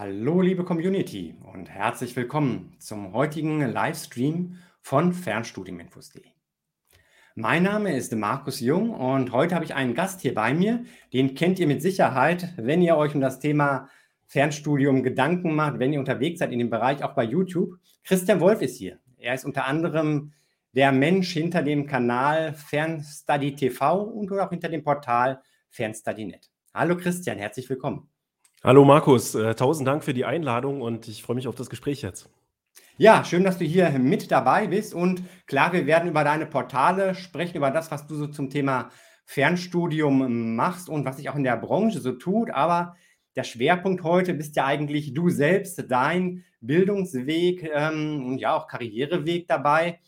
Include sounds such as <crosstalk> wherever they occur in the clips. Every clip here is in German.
Hallo, liebe Community und herzlich willkommen zum heutigen Livestream von Fernstudiuminfos.de. Mein Name ist Markus Jung und heute habe ich einen Gast hier bei mir. Den kennt ihr mit Sicherheit, wenn ihr euch um das Thema Fernstudium Gedanken macht, wenn ihr unterwegs seid in dem Bereich, auch bei YouTube. Christian Wolf ist hier. Er ist unter anderem der Mensch hinter dem Kanal Fernstudy TV und auch hinter dem Portal Fernstudy.net. Hallo Christian, herzlich willkommen. Hallo Markus, äh, tausend Dank für die Einladung und ich freue mich auf das Gespräch jetzt. Ja, schön, dass du hier mit dabei bist. Und klar, wir werden über deine Portale sprechen, über das, was du so zum Thema Fernstudium machst und was sich auch in der Branche so tut. Aber der Schwerpunkt heute bist ja eigentlich du selbst, dein Bildungsweg ähm, und ja auch Karriereweg dabei.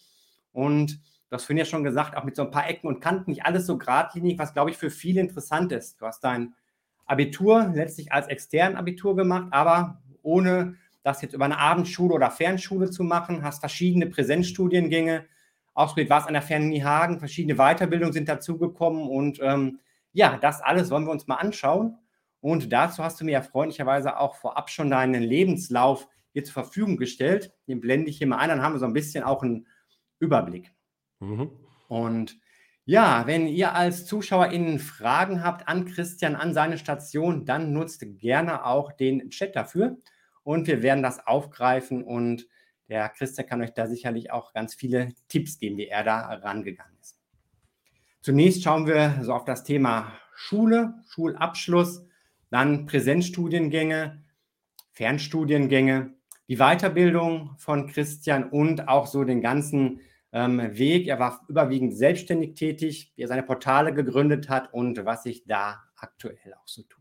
Und du hast vorhin ja schon gesagt, auch mit so ein paar Ecken und Kanten, nicht alles so geradlinig, was glaube ich für viele interessant ist. Du hast dein Abitur letztlich als extern Abitur gemacht, aber ohne das jetzt über eine Abendschule oder Fernschule zu machen, hast verschiedene Präsenzstudiengänge ausprobiert, warst an der Fernuni Hagen, verschiedene Weiterbildungen sind dazugekommen und ähm, ja, das alles wollen wir uns mal anschauen. Und dazu hast du mir ja freundlicherweise auch vorab schon deinen Lebenslauf hier zur Verfügung gestellt. Den blende ich hier mal ein, dann haben wir so ein bisschen auch einen Überblick. Mhm. Und ja, wenn ihr als ZuschauerInnen Fragen habt an Christian, an seine Station, dann nutzt gerne auch den Chat dafür und wir werden das aufgreifen und der Christian kann euch da sicherlich auch ganz viele Tipps geben, wie er da rangegangen ist. Zunächst schauen wir so auf das Thema Schule, Schulabschluss, dann Präsenzstudiengänge, Fernstudiengänge, die Weiterbildung von Christian und auch so den ganzen ähm, Weg. Er war überwiegend selbstständig tätig, wie er seine Portale gegründet hat und was sich da aktuell auch so tut.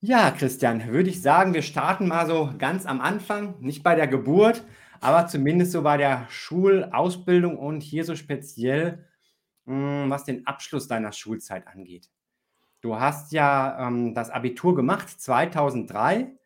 Ja, Christian, würde ich sagen, wir starten mal so ganz am Anfang, nicht bei der Geburt, aber zumindest so bei der Schulausbildung und hier so speziell, mh, hm, was den Abschluss deiner Schulzeit angeht. Du hast ja ähm, das Abitur gemacht 2003,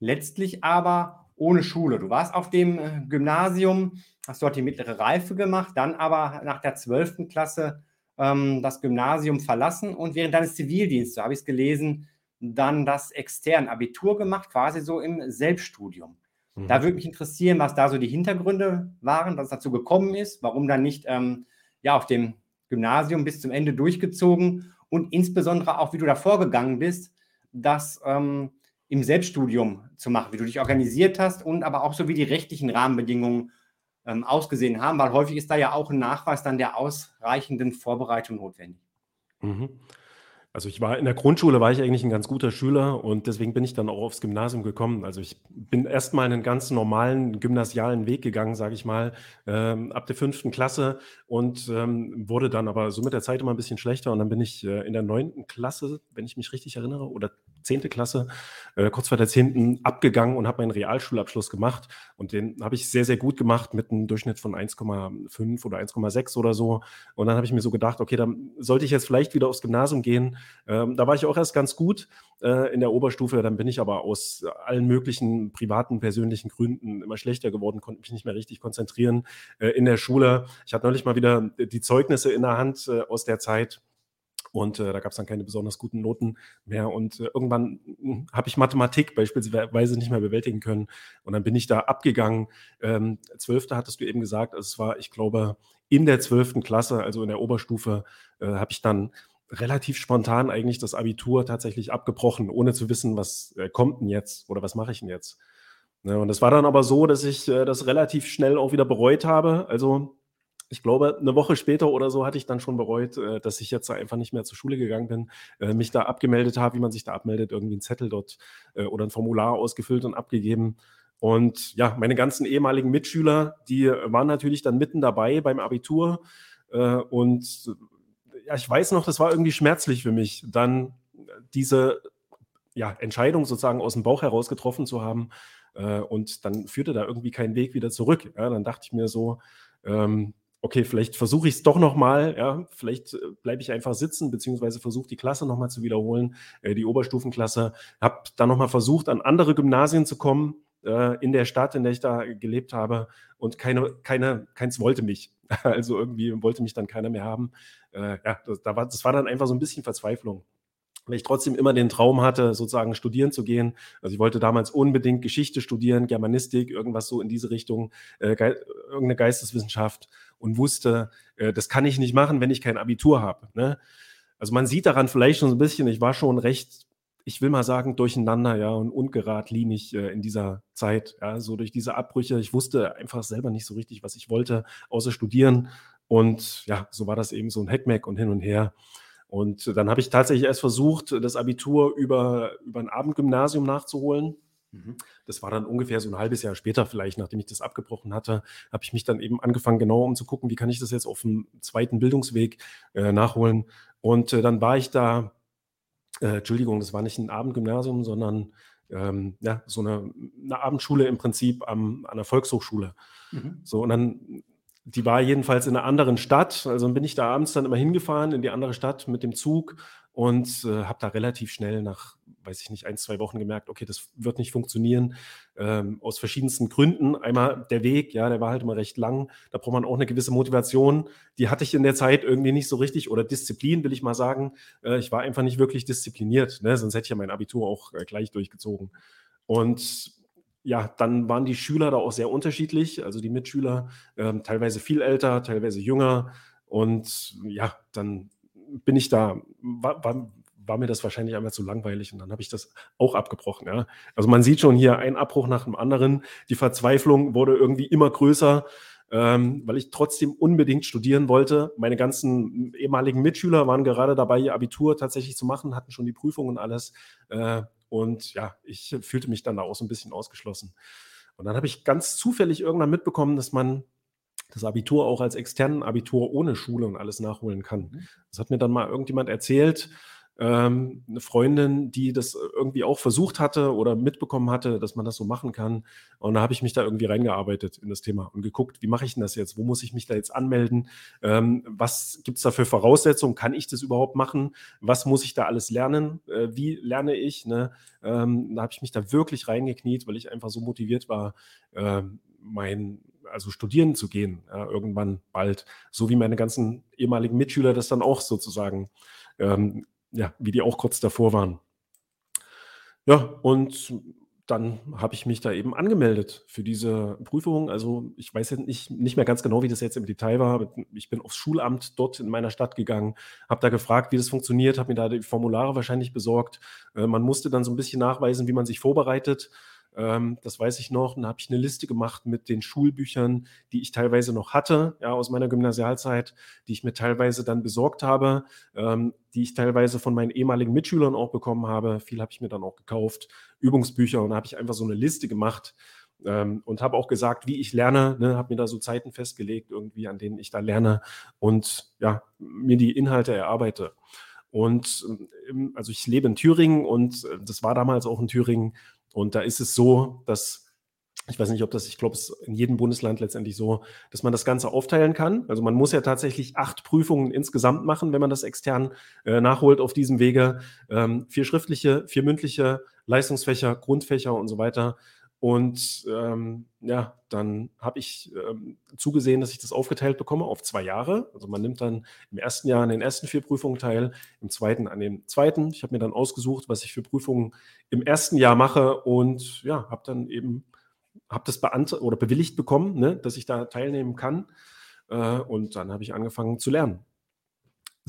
letztlich aber ohne Schule. Du warst auf dem äh, Gymnasium, hast dort die mittlere Reife gemacht, dann aber nach der 12. Klasse ähm, das Gymnasium verlassen und während deines Zivildienstes, so habe ich es gelesen, dann das extern Abitur gemacht, quasi so im Selbststudium. Mhm. Da würde mich interessieren, was da so die Hintergründe waren, es dazu gekommen ist, warum dann nicht ähm, ja, auf dem Gymnasium bis zum Ende durchgezogen und insbesondere auch, wie du da vorgegangen bist, dass ähm, im Selbststudium zu machen, wie du dich organisiert hast und aber auch so wie die rechtlichen Rahmenbedingungen ähm, ausgesehen haben, weil häufig ist da ja auch ein Nachweis dann der ausreichenden Vorbereitung notwendig. Mhm. Also ich war in der Grundschule war ich eigentlich ein ganz guter Schüler und deswegen bin ich dann auch aufs Gymnasium gekommen. Also ich bin erstmal einen ganz normalen gymnasialen Weg gegangen, sage ich mal, ähm, ab der fünften Klasse und ähm, wurde dann aber so mit der Zeit immer ein bisschen schlechter und dann bin ich äh, in der neunten Klasse, wenn ich mich richtig erinnere, oder zehnte Klasse, äh, kurz vor der zehnten abgegangen und habe meinen Realschulabschluss gemacht und den habe ich sehr, sehr gut gemacht mit einem Durchschnitt von 1,5 oder 1,6 oder so und dann habe ich mir so gedacht, okay, dann sollte ich jetzt vielleicht wieder aufs Gymnasium gehen ähm, da war ich auch erst ganz gut äh, in der Oberstufe. Dann bin ich aber aus allen möglichen privaten, persönlichen Gründen immer schlechter geworden, konnte mich nicht mehr richtig konzentrieren äh, in der Schule. Ich hatte neulich mal wieder die Zeugnisse in der Hand äh, aus der Zeit. Und äh, da gab es dann keine besonders guten Noten mehr. Und äh, irgendwann hm, habe ich Mathematik beispielsweise nicht mehr bewältigen können. Und dann bin ich da abgegangen. Ähm, Zwölfte hattest du eben gesagt. Also es war, ich glaube, in der zwölften Klasse, also in der Oberstufe, äh, habe ich dann relativ spontan eigentlich das Abitur tatsächlich abgebrochen, ohne zu wissen, was äh, kommt denn jetzt oder was mache ich denn jetzt. Ne, und es war dann aber so, dass ich äh, das relativ schnell auch wieder bereut habe. Also ich glaube, eine Woche später oder so hatte ich dann schon bereut, äh, dass ich jetzt einfach nicht mehr zur Schule gegangen bin, äh, mich da abgemeldet habe, wie man sich da abmeldet, irgendwie einen Zettel dort äh, oder ein Formular ausgefüllt und abgegeben. Und ja, meine ganzen ehemaligen Mitschüler, die waren natürlich dann mitten dabei beim Abitur äh, und ja, ich weiß noch, das war irgendwie schmerzlich für mich, dann diese ja, Entscheidung sozusagen aus dem Bauch heraus getroffen zu haben. Äh, und dann führte da irgendwie kein Weg wieder zurück. Ja, dann dachte ich mir so, ähm, okay, vielleicht versuche ich es doch nochmal, ja, vielleicht äh, bleibe ich einfach sitzen, beziehungsweise versuche die Klasse nochmal zu wiederholen, äh, die Oberstufenklasse. Habe dann nochmal versucht, an andere Gymnasien zu kommen, äh, in der Stadt, in der ich da gelebt habe. Und keine, keine, keins wollte mich. <laughs> Also irgendwie wollte mich dann keiner mehr haben. Äh, ja, das, da war, das war dann einfach so ein bisschen Verzweiflung. weil ich trotzdem immer den Traum hatte, sozusagen studieren zu gehen. Also ich wollte damals unbedingt Geschichte studieren, Germanistik, irgendwas so in diese Richtung, äh, ge irgendeine Geisteswissenschaft und wusste, äh, das kann ich nicht machen, wenn ich kein Abitur habe. Ne? Also man sieht daran vielleicht schon so ein bisschen, ich war schon recht, ich will mal sagen, durcheinander, ja, und ungeradlinig äh, in dieser Zeit, ja, so durch diese Abbrüche. Ich wusste einfach selber nicht so richtig, was ich wollte, außer studieren. Und ja, so war das eben so ein Hackmack und hin und her. Und dann habe ich tatsächlich erst versucht, das Abitur über, über ein Abendgymnasium nachzuholen. Mhm. Das war dann ungefähr so ein halbes Jahr später, vielleicht, nachdem ich das abgebrochen hatte, habe ich mich dann eben angefangen, genau um zu gucken, wie kann ich das jetzt auf dem zweiten Bildungsweg äh, nachholen. Und äh, dann war ich da, äh, Entschuldigung, das war nicht ein Abendgymnasium, sondern ähm, ja, so eine, eine, Abendschule im Prinzip am, an der Volkshochschule. Mhm. So, und dann die war jedenfalls in einer anderen Stadt. Also bin ich da abends dann immer hingefahren in die andere Stadt mit dem Zug und äh, habe da relativ schnell nach, weiß ich nicht, ein, zwei Wochen gemerkt, okay, das wird nicht funktionieren. Ähm, aus verschiedensten Gründen. Einmal der Weg, ja, der war halt immer recht lang. Da braucht man auch eine gewisse Motivation. Die hatte ich in der Zeit irgendwie nicht so richtig. Oder Disziplin, will ich mal sagen. Äh, ich war einfach nicht wirklich diszipliniert. Ne? Sonst hätte ich ja mein Abitur auch äh, gleich durchgezogen. Und ja, dann waren die Schüler da auch sehr unterschiedlich. Also die Mitschüler ähm, teilweise viel älter, teilweise jünger. Und ja, dann bin ich da, war, war, war mir das wahrscheinlich einmal zu langweilig und dann habe ich das auch abgebrochen. Ja. Also man sieht schon hier einen Abbruch nach dem anderen. Die Verzweiflung wurde irgendwie immer größer, ähm, weil ich trotzdem unbedingt studieren wollte. Meine ganzen ehemaligen Mitschüler waren gerade dabei, ihr Abitur tatsächlich zu machen, hatten schon die Prüfung und alles. Äh, und ja, ich fühlte mich dann da auch so ein bisschen ausgeschlossen. Und dann habe ich ganz zufällig irgendwann mitbekommen, dass man das Abitur auch als externen Abitur ohne Schule und alles nachholen kann. Mhm. Das hat mir dann mal irgendjemand erzählt ähm, eine Freundin, die das irgendwie auch versucht hatte oder mitbekommen hatte, dass man das so machen kann. Und da habe ich mich da irgendwie reingearbeitet in das Thema und geguckt, wie mache ich denn das jetzt? Wo muss ich mich da jetzt anmelden? Ähm, was gibt es da für Voraussetzungen? Kann ich das überhaupt machen? Was muss ich da alles lernen? Äh, wie lerne ich? Ne? Ähm, da habe ich mich da wirklich reingekniet, weil ich einfach so motiviert war, äh, mein also studieren zu gehen, ja, irgendwann bald, so wie meine ganzen ehemaligen Mitschüler das dann auch sozusagen ähm, ja, wie die auch kurz davor waren. Ja, und dann habe ich mich da eben angemeldet für diese Prüfung. Also ich weiß jetzt nicht, nicht mehr ganz genau, wie das jetzt im Detail war. Ich bin aufs Schulamt dort in meiner Stadt gegangen, habe da gefragt, wie das funktioniert, habe mir da die Formulare wahrscheinlich besorgt. Äh, man musste dann so ein bisschen nachweisen, wie man sich vorbereitet. Ähm, das weiß ich noch. Dann habe ich eine Liste gemacht mit den Schulbüchern, die ich teilweise noch hatte, ja, aus meiner Gymnasialzeit, die ich mir teilweise dann besorgt habe, ähm, die ich teilweise von meinen ehemaligen Mitschülern auch bekommen habe. Viel habe ich mir dann auch gekauft, Übungsbücher und habe ich einfach so eine Liste gemacht. Ähm, und habe auch gesagt, wie ich lerne, ne, habe mir da so Zeiten festgelegt, irgendwie, an denen ich da lerne und ja, mir die Inhalte erarbeite. Und ähm, also ich lebe in Thüringen und äh, das war damals auch in Thüringen und da ist es so, dass ich weiß nicht, ob das, ich glaube, es ist in jedem Bundesland letztendlich so, dass man das Ganze aufteilen kann. Also man muss ja tatsächlich acht Prüfungen insgesamt machen, wenn man das extern äh, nachholt auf diesem Wege. Ähm, vier schriftliche, vier mündliche, Leistungsfächer, Grundfächer und so weiter. Und ähm, ja, dann habe ich ähm, zugesehen, dass ich das aufgeteilt bekomme auf zwei Jahre. Also man nimmt dann im ersten Jahr an den ersten vier Prüfungen teil, im zweiten an den zweiten. Ich habe mir dann ausgesucht, was ich für Prüfungen im ersten Jahr mache und ja, habe dann eben, habe das beantragt oder bewilligt bekommen, ne, dass ich da teilnehmen kann. Äh, und dann habe ich angefangen zu lernen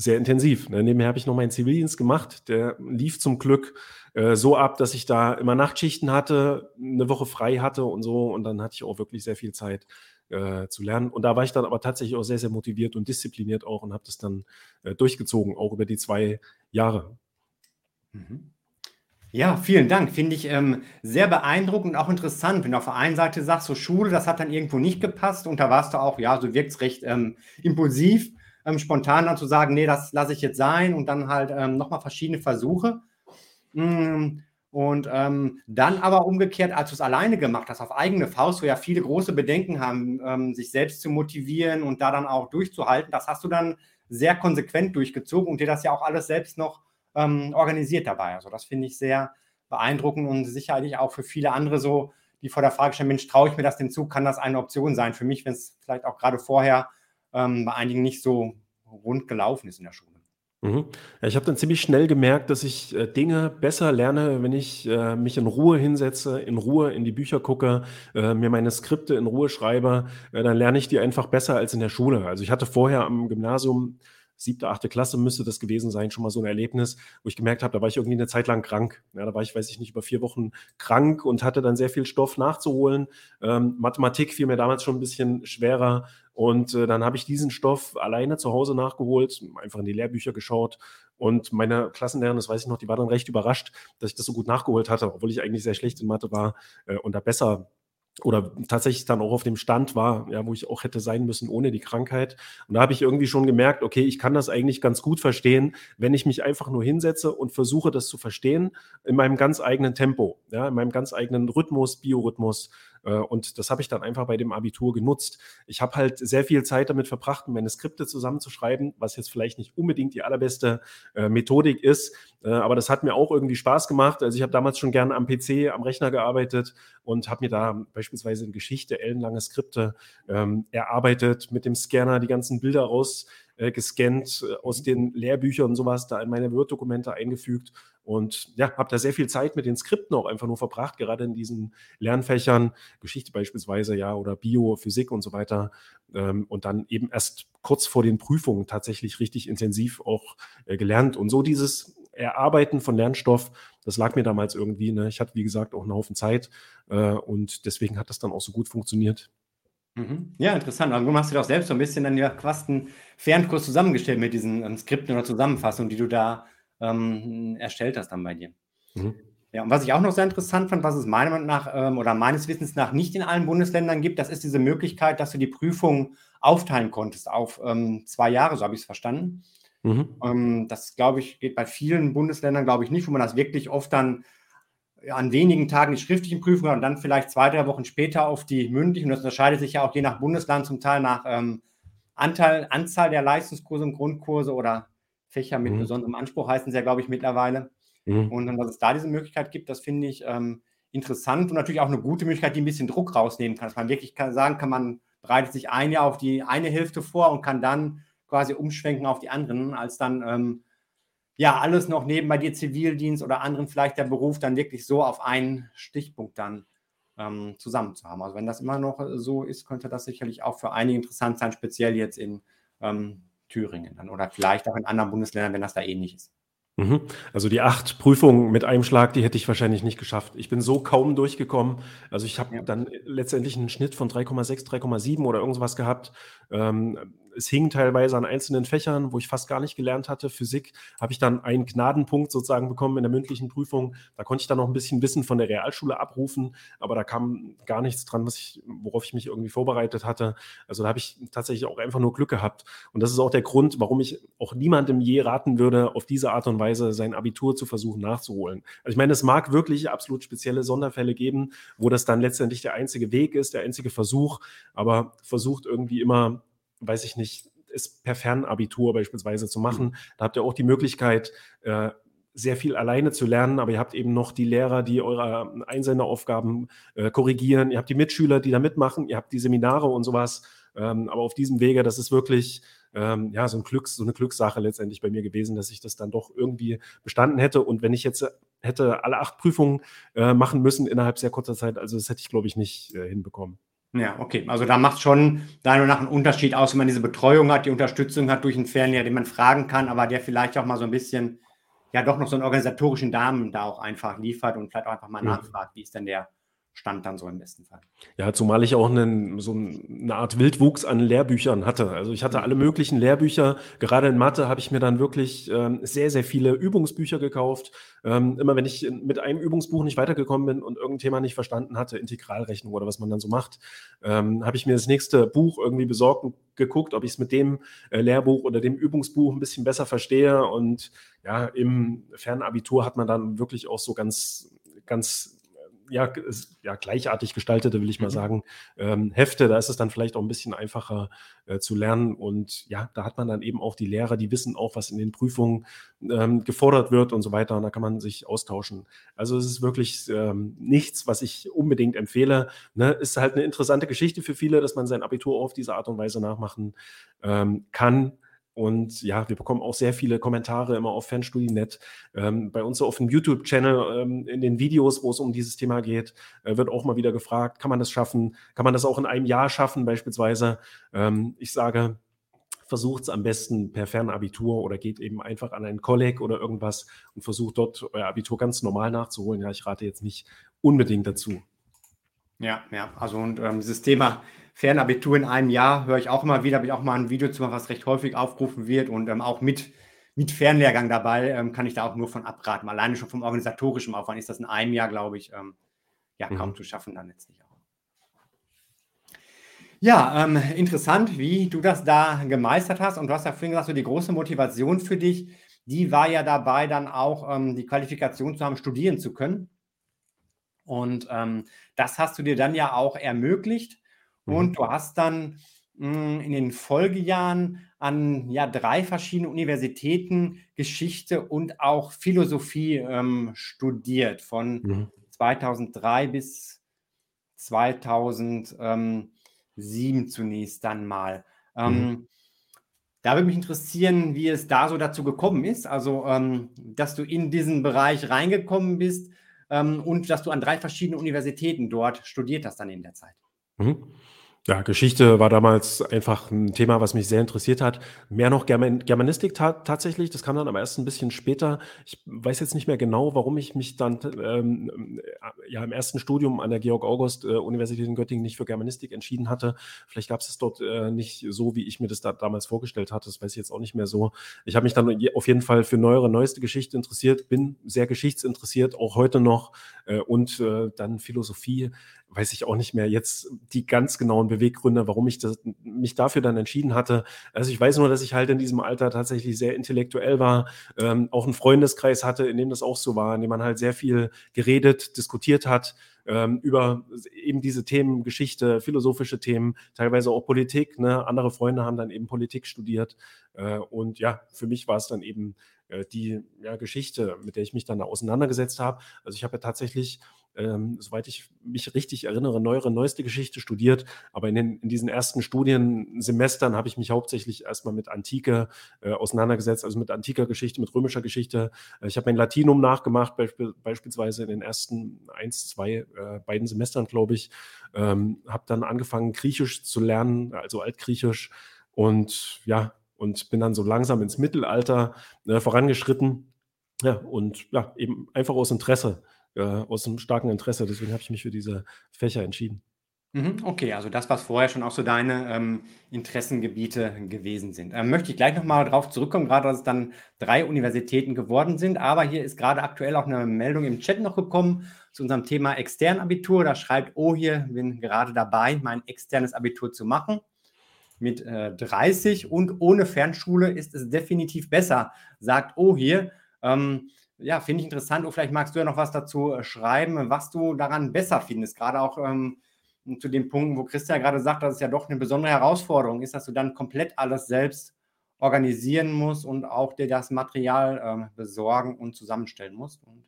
sehr intensiv. Ne? Nebenher habe ich noch meinen Zivildienst gemacht. Der lief zum Glück äh, so ab, dass ich da immer Nachtschichten hatte, eine Woche frei hatte und so. Und dann hatte ich auch wirklich sehr viel Zeit äh, zu lernen. Und da war ich dann aber tatsächlich auch sehr, sehr motiviert und diszipliniert auch und habe das dann äh, durchgezogen, auch über die zwei Jahre. Mhm. Ja, vielen Dank. Finde ich ähm, sehr beeindruckend und auch interessant, wenn du auf der einen Seite sagst, so Schule, das hat dann irgendwo nicht gepasst und da warst du auch, ja, so wirkt es recht ähm, impulsiv ähm, spontan dann zu sagen, nee, das lasse ich jetzt sein und dann halt ähm, nochmal verschiedene Versuche. Mm, und ähm, dann aber umgekehrt, als du es alleine gemacht hast, auf eigene Faust, wo ja viele große Bedenken haben, ähm, sich selbst zu motivieren und da dann auch durchzuhalten, das hast du dann sehr konsequent durchgezogen und dir das ja auch alles selbst noch ähm, organisiert dabei. Also das finde ich sehr beeindruckend und sicherlich auch für viele andere so, die vor der Frage stellen, Mensch, traue ich mir das den Zug, kann das eine Option sein? Für mich, wenn es vielleicht auch gerade vorher ähm, bei einigen nicht so rund gelaufen ist in der Schule. Mhm. Ich habe dann ziemlich schnell gemerkt, dass ich, äh, Dinge besser lerne, wenn ich, äh, mich in Ruhe hinsetze, in Ruhe in die Bücher gucke, äh, mir meine Skripte in Ruhe schreibe, äh, dann lerne ich die einfach besser als in der Schule. Also, ich hatte vorher am Gymnasium siebte, achte Klasse müsste das gewesen sein, schon mal so ein Erlebnis, wo ich gemerkt habe, da war ich irgendwie eine Zeit lang krank. Ja, da war ich, weiß ich nicht, über vier Wochen krank und hatte dann sehr viel Stoff nachzuholen. Ähm, Mathematik fiel mir damals schon ein bisschen schwerer und äh, dann habe ich diesen Stoff alleine zu Hause nachgeholt, einfach in die Lehrbücher geschaut und meine Klassenlehrerin, das weiß ich noch, die war dann recht überrascht, dass ich das so gut nachgeholt hatte, obwohl ich eigentlich sehr schlecht in Mathe war äh, und da besser oder tatsächlich dann auch auf dem Stand war, ja, wo ich auch hätte sein müssen ohne die Krankheit. Und da habe ich irgendwie schon gemerkt, okay, ich kann das eigentlich ganz gut verstehen, wenn ich mich einfach nur hinsetze und versuche, das zu verstehen in meinem ganz eigenen Tempo, ja, in meinem ganz eigenen Rhythmus, Biorhythmus. Äh, und das habe ich dann einfach bei dem Abitur genutzt. Ich habe halt sehr viel Zeit damit verbracht, meine Skripte zusammenzuschreiben, was jetzt vielleicht nicht unbedingt die allerbeste äh, Methodik ist, äh, aber das hat mir auch irgendwie Spaß gemacht. Also ich habe damals schon gerne am PC, am Rechner gearbeitet und habe mir da beispielsweise in Geschichte ellenlange Skripte ähm, erarbeitet, mit dem Scanner die ganzen Bilder raus gescannt, aus den Lehrbüchern und sowas da in meine Word-Dokumente eingefügt und ja, habe da sehr viel Zeit mit den Skripten auch einfach nur verbracht, gerade in diesen Lernfächern, Geschichte beispielsweise, ja, oder Bio, Physik und so weiter. Ähm, und dann eben erst kurz vor den Prüfungen tatsächlich richtig intensiv auch äh, gelernt. Und so dieses Erarbeiten von Lernstoff, das lag mir damals irgendwie. Ne? Ich hatte, wie gesagt, auch einen Haufen Zeit äh, und deswegen hat das dann auch so gut funktioniert. Mhm. Ja, interessant. Also, du hast du doch selbst so ein bisschen dann ja fast einen Fernkurs zusammengestellt mit diesen ähm, Skripten oder Zusammenfassungen, die du da ähm, erstellt hast dann bei dir. Mhm. Ja, und was ich auch noch sehr interessant fand, was es meiner Meinung nach ähm, oder meines Wissens nach nicht in allen Bundesländern gibt, das ist diese Möglichkeit, dass du die Prüfung aufteilen konntest auf ähm, zwei Jahre, so habe ich es verstanden. Mhm. Ähm, das, glaube ich, geht bei vielen Bundesländern, glaube ich, nicht, wo man das wirklich oft dann an wenigen Tagen die schriftlichen Prüfungen und dann vielleicht zwei, drei Wochen später auf die mündlichen. Und das unterscheidet sich ja auch je nach Bundesland zum Teil nach ähm, Anteil, Anzahl der Leistungskurse und Grundkurse oder Fächer mit mhm. besonderem Anspruch heißen sie ja, glaube ich, mittlerweile. Mhm. Und dass es da diese Möglichkeit gibt, das finde ich ähm, interessant und natürlich auch eine gute Möglichkeit, die ein bisschen Druck rausnehmen kann. Dass man wirklich kann, sagen kann, man bereitet sich ein Jahr auf die eine Hälfte vor und kann dann quasi umschwenken auf die anderen, als dann ähm, ja alles noch nebenbei dir Zivildienst oder anderen vielleicht der Beruf dann wirklich so auf einen Stichpunkt dann ähm, zusammen zu haben. Also wenn das immer noch so ist, könnte das sicherlich auch für einige interessant sein, speziell jetzt in ähm, Thüringen dann oder vielleicht auch in anderen Bundesländern, wenn das da ähnlich ist. Mhm. Also die acht Prüfungen mit einem Schlag, die hätte ich wahrscheinlich nicht geschafft. Ich bin so kaum durchgekommen. Also ich habe ja. dann letztendlich einen Schnitt von 3,6, 3,7 oder irgendwas gehabt. Ähm, es hing teilweise an einzelnen Fächern, wo ich fast gar nicht gelernt hatte. Physik habe ich dann einen Gnadenpunkt sozusagen bekommen in der mündlichen Prüfung. Da konnte ich dann noch ein bisschen Wissen von der Realschule abrufen, aber da kam gar nichts dran, ich, worauf ich mich irgendwie vorbereitet hatte. Also da habe ich tatsächlich auch einfach nur Glück gehabt. Und das ist auch der Grund, warum ich auch niemandem je raten würde, auf diese Art und Weise sein Abitur zu versuchen nachzuholen. Also ich meine, es mag wirklich absolut spezielle Sonderfälle geben, wo das dann letztendlich der einzige Weg ist, der einzige Versuch, aber versucht irgendwie immer weiß ich nicht, ist per Fernabitur beispielsweise zu machen. Mhm. Da habt ihr auch die Möglichkeit, äh, sehr viel alleine zu lernen, aber ihr habt eben noch die Lehrer, die eure Einsenderaufgaben äh, korrigieren. Ihr habt die Mitschüler, die da mitmachen. Ihr habt die Seminare und sowas. Ähm, aber auf diesem Wege, das ist wirklich ähm, ja so, ein Glücks-, so eine Glückssache letztendlich bei mir gewesen, dass ich das dann doch irgendwie bestanden hätte. Und wenn ich jetzt hätte alle acht Prüfungen äh, machen müssen innerhalb sehr kurzer Zeit, also das hätte ich, glaube ich, nicht äh, hinbekommen. Ja, okay. Also da macht schon deiner nach einen Unterschied aus, wenn man diese Betreuung hat, die Unterstützung hat durch einen Fernlehrer, den man fragen kann, aber der vielleicht auch mal so ein bisschen, ja, doch noch so einen organisatorischen Damen da auch einfach liefert und vielleicht auch einfach mal mhm. nachfragt, wie ist denn der Stand dann so im besten Fall. Ja, zumal ich auch einen, so eine Art Wildwuchs an Lehrbüchern hatte. Also ich hatte mhm. alle möglichen Lehrbücher. Gerade in Mathe habe ich mir dann wirklich ähm, sehr, sehr viele Übungsbücher gekauft. Ähm, immer wenn ich mit einem Übungsbuch nicht weitergekommen bin und irgendein Thema nicht verstanden hatte, Integralrechnung oder was man dann so macht, ähm, habe ich mir das nächste Buch irgendwie besorgt und geguckt, ob ich es mit dem äh, Lehrbuch oder dem Übungsbuch ein bisschen besser verstehe. Und ja, im Fernabitur hat man dann wirklich auch so ganz, ganz ja, ja, gleichartig gestaltete, will ich mal mhm. sagen, ähm, Hefte. Da ist es dann vielleicht auch ein bisschen einfacher äh, zu lernen. Und ja, da hat man dann eben auch die Lehrer, die wissen auch, was in den Prüfungen ähm, gefordert wird und so weiter. Und da kann man sich austauschen. Also es ist wirklich ähm, nichts, was ich unbedingt empfehle. Ne? Ist halt eine interessante Geschichte für viele, dass man sein Abitur auf diese Art und Weise nachmachen ähm, kann. Und ja, wir bekommen auch sehr viele Kommentare immer auf Fernstudie.net. Ähm, bei uns auf dem YouTube-Channel ähm, in den Videos, wo es um dieses Thema geht, äh, wird auch mal wieder gefragt, kann man das schaffen? Kann man das auch in einem Jahr schaffen beispielsweise? Ähm, ich sage, versucht es am besten per Fernabitur oder geht eben einfach an einen Kolleg oder irgendwas und versucht dort euer Abitur ganz normal nachzuholen. Ja, ich rate jetzt nicht unbedingt dazu. Ja, ja, also und ähm, dieses Thema Fernabitur in einem Jahr höre ich auch immer wieder, habe ich auch mal ein Video zu machen, was recht häufig aufgerufen wird und ähm, auch mit, mit Fernlehrgang dabei ähm, kann ich da auch nur von abraten. Alleine schon vom organisatorischen Aufwand ist das in einem Jahr, glaube ich, ähm, ja, kaum mhm. zu schaffen dann letztlich auch. Ja, ähm, interessant, wie du das da gemeistert hast und du hast ja vorhin gesagt, so die große Motivation für dich, die war ja dabei, dann auch ähm, die Qualifikation zu haben, studieren zu können. Und ähm, das hast du dir dann ja auch ermöglicht. Mhm. Und du hast dann mh, hm, in den Folgejahren an ja, drei verschiedenen Universitäten Geschichte und auch Philosophie ähm, studiert, von mhm. 2003 bis 2007 zunächst dann mal. Ähm, mhm. Da würde mich interessieren, wie es da so dazu gekommen ist, also ähm, dass du in diesen Bereich reingekommen bist ähm, und dass du an drei verschiedenen Universitäten dort studiert hast dann in der Zeit. Mhm. Ja, Geschichte war damals einfach ein Thema, was mich sehr interessiert hat. Mehr noch German Germanistik ta tatsächlich, das kam dann aber erst ein bisschen später. Ich weiß jetzt nicht mehr genau, warum ich mich dann ähm, äh, ja im ersten Studium an der Georg-August-Universität in Göttingen nicht für Germanistik entschieden hatte. Vielleicht gab es es dort äh, nicht so, wie ich mir das da damals vorgestellt hatte. Das weiß ich jetzt auch nicht mehr so. Ich habe mich dann auf jeden Fall für neuere, neueste Geschichte interessiert, bin sehr geschichtsinteressiert, auch heute noch. Äh, und äh, dann Philosophie weiß ich auch nicht mehr jetzt die ganz genauen Beweggründe, warum ich das, mich dafür dann entschieden hatte. Also ich weiß nur, dass ich halt in diesem Alter tatsächlich sehr intellektuell war, ähm, auch einen Freundeskreis hatte, in dem das auch so war, in dem man halt sehr viel geredet, diskutiert hat ähm, über eben diese Themen, Geschichte, philosophische Themen, teilweise auch Politik. Ne? Andere Freunde haben dann eben Politik studiert äh, und ja, für mich war es dann eben äh, die ja, Geschichte, mit der ich mich dann da auseinandergesetzt habe. Also ich habe ja tatsächlich ähm, soweit ich mich richtig erinnere, neuere, neueste Geschichte studiert. Aber in, den, in diesen ersten Studiensemestern habe ich mich hauptsächlich erstmal mit Antike äh, auseinandergesetzt, also mit antiker Geschichte, mit römischer Geschichte. Äh, ich habe mein Latinum nachgemacht, beisp beispielsweise in den ersten eins, zwei, äh, beiden Semestern, glaube ich. Ähm, habe dann angefangen, Griechisch zu lernen, also Altgriechisch. Und ja, und bin dann so langsam ins Mittelalter äh, vorangeschritten. Ja, und ja, eben einfach aus Interesse äh, aus einem starken Interesse. Deswegen habe ich mich für diese Fächer entschieden. Mhm, okay, also das, was vorher schon auch so deine ähm, Interessengebiete gewesen sind. Ähm, möchte ich gleich nochmal drauf zurückkommen, gerade dass es dann drei Universitäten geworden sind. Aber hier ist gerade aktuell auch eine Meldung im Chat noch gekommen zu unserem Thema Externabitur. Da schreibt, oh, hier bin gerade dabei, mein externes Abitur zu machen. Mit äh, 30 und ohne Fernschule ist es definitiv besser, sagt oh hier. Ähm, ja, finde ich interessant. Und vielleicht magst du ja noch was dazu äh, schreiben, was du daran besser findest. Gerade auch ähm, zu den Punkten, wo Christian gerade sagt, dass es ja doch eine besondere Herausforderung ist, dass du dann komplett alles selbst organisieren musst und auch dir das Material ähm, besorgen und zusammenstellen musst. Und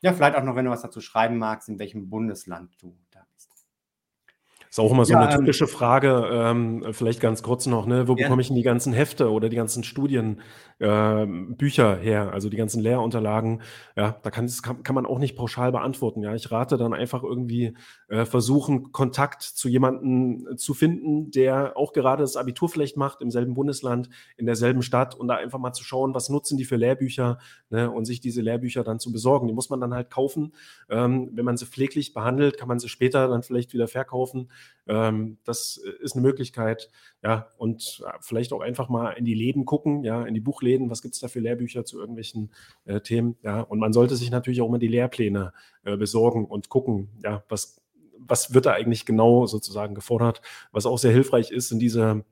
ja, vielleicht auch noch, wenn du was dazu schreiben magst, in welchem Bundesland du ist auch immer so ja, eine ähm, typische Frage, ähm, vielleicht ganz kurz noch, ne? wo ja. bekomme ich denn die ganzen Hefte oder die ganzen Studienbücher äh, her, also die ganzen Lehrunterlagen? Ja, da kann, kann, kann man auch nicht pauschal beantworten. Ja, ich rate dann einfach irgendwie äh, versuchen, Kontakt zu jemandem zu finden, der auch gerade das Abitur vielleicht macht im selben Bundesland, in derselben Stadt und da einfach mal zu schauen, was nutzen die für Lehrbücher ne? und sich diese Lehrbücher dann zu besorgen. Die muss man dann halt kaufen. Ähm, wenn man sie pfleglich behandelt, kann man sie später dann vielleicht wieder verkaufen. Ähm, das ist eine Möglichkeit, ja, und äh, vielleicht auch einfach mal in die Läden gucken, ja, in die Buchläden, was gibt es da für Lehrbücher zu irgendwelchen äh, Themen, ja, und man sollte sich natürlich auch immer die Lehrpläne äh, besorgen und gucken, ja, was, was wird da eigentlich genau sozusagen gefordert, was auch sehr hilfreich ist in diese äh,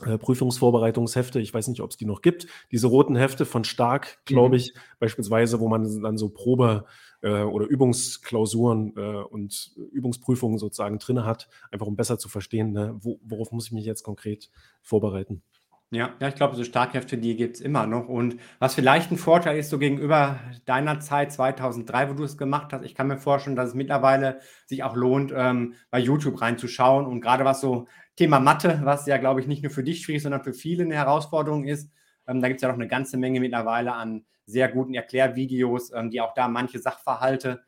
Prüfungsvorbereitungshefte, ich weiß nicht, ob es die noch gibt, diese roten Hefte von Stark, glaube mhm. ich, mhm. beispielsweise, wo man dann so Probe äh, oder Übungsklausuren äh, und Übungsprüfungen sozusagen drin hat, einfach um besser zu verstehen, ne, wo, worauf muss ich mich jetzt konkret vorbereiten. Ja, ja, ich glaube, so Starkhefte, die gibt es immer noch. Und was vielleicht ein Vorteil ist, so gegenüber deiner Zeit 2003, wo du es gemacht hast, ich kann mir vorstellen, dass es mittlerweile sich auch lohnt, ähm, bei YouTube reinzuschauen. Und gerade was so Thema Mathe, was ja, glaube ich, nicht nur für dich schwierig, sondern für viele eine Herausforderung ist, Ähm, da gibt es ja noch eine ganze Menge mittlerweile an sehr guten Erklärvideos, ähm, die auch da manche Sachverhalte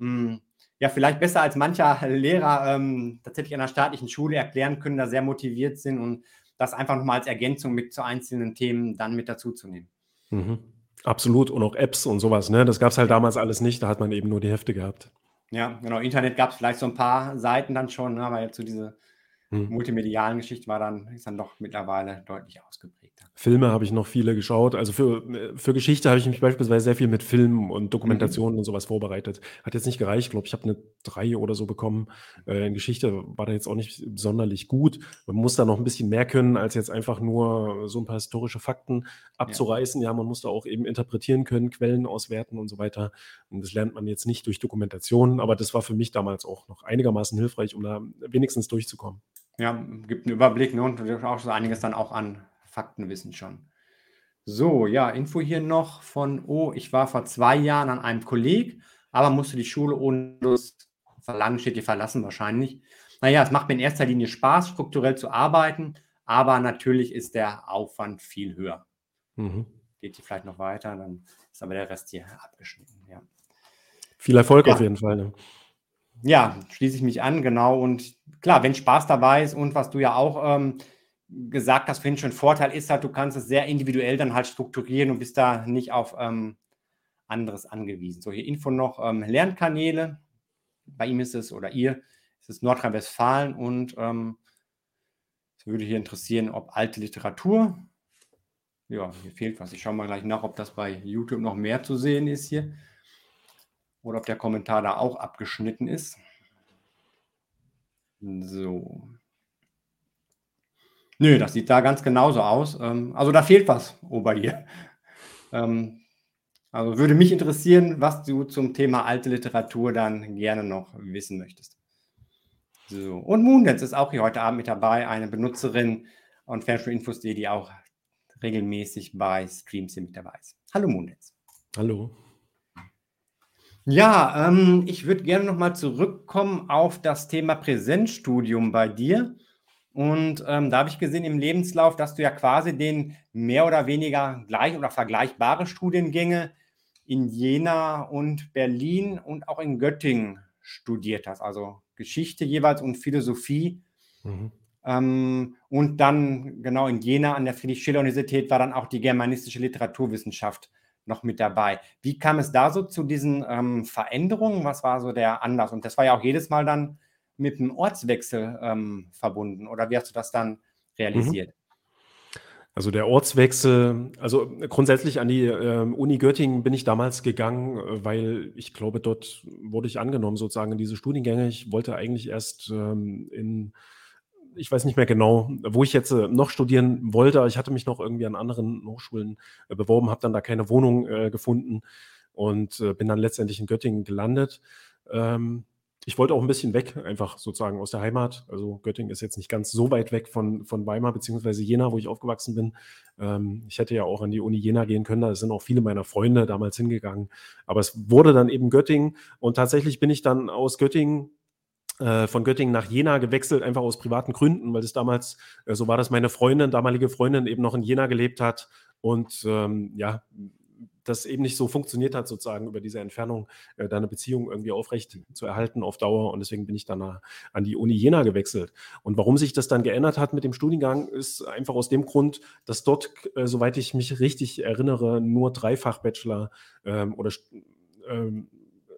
hm, ja vielleicht besser als mancher Lehrer ähm, tatsächlich an der staatlichen Schule erklären können, da sehr motiviert sind und das einfach nochmal als Ergänzung mit zu einzelnen Themen dann mit dazuzunehmen. Mhm. Absolut. Und auch Apps und sowas, ne? Das gab es halt damals alles nicht, da hat man eben nur die Hefte gehabt. Ja, genau. Internet gab es vielleicht so ein paar Seiten dann schon, ne? aber jetzt so diese hm. multimedialen Geschichte war dann, ist dann doch mittlerweile deutlich ausgeprägter. Filme habe ich noch viele geschaut. Also für, für Geschichte habe ich mich beispielsweise sehr viel mit Filmen und Dokumentationen mhm. und sowas vorbereitet. Hat jetzt nicht gereicht, ich glaube, ich habe eine 3 oder so bekommen. Äh, in Geschichte war da jetzt auch nicht sonderlich gut. Man muss da noch ein bisschen mehr können, als jetzt einfach nur so ein paar historische Fakten abzureißen. Ja, ja man muss da auch eben interpretieren können, Quellen auswerten und so weiter. Und das lernt man jetzt nicht durch Dokumentationen, aber das war für mich damals auch noch einigermaßen hilfreich, um da wenigstens durchzukommen. Ja, gibt einen Überblick ne, und auch so einiges dann auch an Faktenwissen schon. So, ja, Info hier noch von, oh, ich war vor zwei Jahren an einem Kolleg, aber musste die Schule ohne Lust verlangen, steht hier verlassen wahrscheinlich. Naja, es macht mir in erster Linie Spaß, strukturell zu arbeiten, aber natürlich ist der Aufwand viel höher. Mhm. Geht hier vielleicht noch weiter, dann ist aber der Rest hier abgeschnitten. Ja. Viel Erfolg ja. auf jeden Fall. Ne? Ja, schließe ich mich an, genau. Und klar, wenn Spaß dabei ist und was du ja auch ähm, gesagt hast, finde ich schon, Vorteil ist halt, du kannst es sehr individuell dann halt strukturieren und bist da nicht auf ähm, anderes angewiesen. So, hier Info noch, ähm, Lernkanäle. Bei ihm ist es, oder ihr, ist es Nordrhein-Westfalen und ähm, es würde hier interessieren, ob alte Literatur, ja, hier fehlt was. Ich schaue mal gleich nach, ob das bei YouTube noch mehr zu sehen ist hier. Oder ob der Kommentar da auch abgeschnitten ist. So. Nö, das sieht da ganz genauso aus. Ähm, also da fehlt was, Ober hier. <laughs> Ähm, also würde mich interessieren, was du zum Thema alte Literatur dann gerne noch wissen möchtest. So. Und Moondance ist auch hier heute Abend mit dabei, eine Benutzerin und Fernstuhlinfos.de, die auch regelmäßig bei Streams hier mit dabei ist. Hallo Moondance. Hallo. Ja, ähm, ich würde gerne nochmal zurückkommen auf das Thema Präsenzstudium bei dir. Und ähm, da habe ich gesehen im Lebenslauf, dass du ja quasi den mehr oder weniger gleich oder vergleichbare Studiengänge in Jena und Berlin und auch in Göttingen studiert hast. Also Geschichte jeweils und Philosophie. Mhm. Ähm, und dann genau in Jena an der Friedrich-Schiller-Universität war dann auch die germanistische Literaturwissenschaft noch mit dabei. Wie kam es da so zu diesen ähm, Veränderungen? Was war so der Anlass? Und das war ja auch jedes Mal dann mit einem Ortswechsel ähm, verbunden. Oder wie hast du das dann realisiert? Mhm. Also der Ortswechsel, also grundsätzlich an die äh, Uni Göttingen bin ich damals gegangen, äh, weil ich glaube, dort wurde ich angenommen sozusagen in diese Studiengänge. Ich wollte eigentlich erst ähm, in ich weiß nicht mehr genau, wo ich jetzt äh, noch studieren wollte. Ich hatte mich noch irgendwie an anderen Hochschulen äh, beworben, habe dann da keine Wohnung äh, gefunden und bin dann letztendlich in Göttingen gelandet. Ähm, ich wollte auch ein bisschen weg, einfach sozusagen aus der Heimat. Also Göttingen ist jetzt nicht ganz so weit weg von, von Weimar beziehungsweise Jena, wo ich aufgewachsen bin. Ähm, ich hätte ja auch an die Uni Jena gehen können, da sind auch viele meiner Freunde damals hingegangen. Aber es wurde dann eben Göttingen und tatsächlich bin ich dann aus Göttingen von Göttingen nach Jena gewechselt, einfach aus privaten Gründen, weil das damals, äh, so war das meine Freundin, damalige Freundin, eben noch in Jena gelebt hat und ähm, ja, das eben nicht so funktioniert hat, sozusagen über diese Entfernung äh, deine Beziehung irgendwie aufrecht zu erhalten auf Dauer. Und deswegen bin ich dann an die Uni Jena gewechselt. Und warum sich das dann geändert hat mit dem Studiengang, ist einfach aus dem Grund, dass dort, äh, soweit ich mich richtig erinnere, nur Dreifach-Bachelor ähm, oder ähm,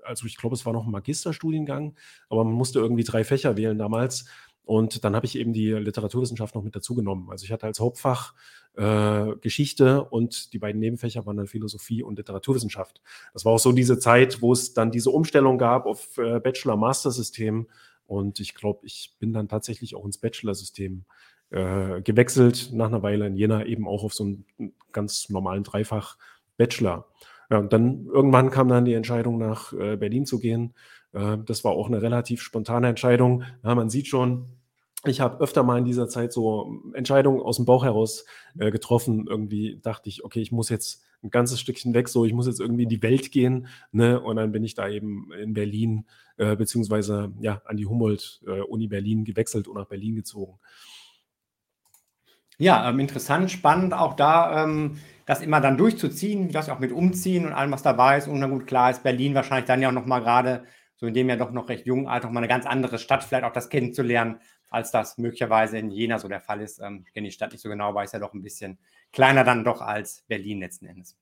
also ich glaube, es war noch ein Magisterstudiengang, aber man musste irgendwie drei Fächer wählen damals. Und dann habe ich eben die Literaturwissenschaft noch mit dazu genommen. Also ich hatte als Hauptfach äh, Geschichte und die beiden Nebenfächer waren dann Philosophie und Literaturwissenschaft. Das war auch so diese Zeit, wo es dann diese Umstellung gab auf äh, Bachelor-Master-System. Und ich glaube, ich bin dann tatsächlich auch ins Bachelor-System äh, gewechselt, nach einer Weile in Jena eben auch auf so einen ganz normalen Dreifach-Bachelor. Ja, und dann irgendwann kam dann die Entscheidung, nach äh, Berlin zu gehen. Äh, das war auch eine relativ spontane Entscheidung. Ja, man sieht schon, ich habe öfter mal in dieser Zeit so Entscheidungen aus dem Bauch heraus äh, getroffen. Irgendwie dachte ich, okay, ich muss jetzt ein ganzes Stückchen weg, so ich muss jetzt irgendwie in die Welt gehen. Ne? Und dann bin ich da eben in Berlin, äh, beziehungsweise ja, an die Humboldt-Uni äh, Berlin gewechselt und nach Berlin gezogen. Ja, ähm, interessant, spannend auch da, ähm, das immer dann durchzuziehen, das auch mit Umziehen und allem, was dabei ist. Und na gut, klar ist Berlin wahrscheinlich dann ja auch nochmal gerade, so in dem ja doch noch recht jung alt, auch mal eine ganz andere Stadt, vielleicht auch das kennenzulernen, als das möglicherweise in Jena so der Fall ist. Ähm, ich kenne die Stadt nicht so genau, aber ist ja doch ein bisschen kleiner dann doch als Berlin letzten Endes.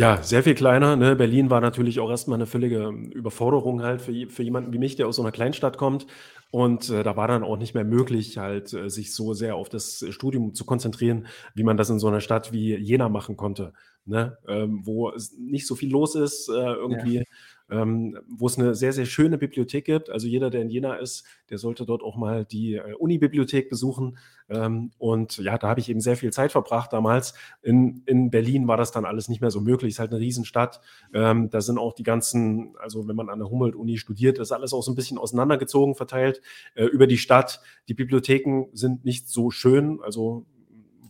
Ja, sehr viel kleiner. Ne? Berlin war natürlich auch erstmal eine völlige Überforderung halt für, für jemanden wie mich, der aus so einer Kleinstadt kommt. Und äh, da war dann auch nicht mehr möglich, halt äh, sich so sehr auf das Studium zu konzentrieren, wie man das in so einer Stadt wie Jena machen konnte, ne? Ähm, wo es nicht so viel los ist, äh, irgendwie. Ja ähm, wo es eine sehr, sehr schöne Bibliothek gibt. Also jeder, der in Jena ist, der sollte dort auch mal die äh, Uni-Bibliothek besuchen. Ähm, und ja, da habe ich eben sehr viel Zeit verbracht damals. In, in Berlin war das dann alles nicht mehr so möglich. Ist halt eine Riesenstadt. Ähm, da sind auch die ganzen, also wenn man an der Humboldt-Uni studiert, ist alles auch so ein bisschen auseinandergezogen, verteilt äh, über die Stadt. Die Bibliotheken sind nicht so schön, also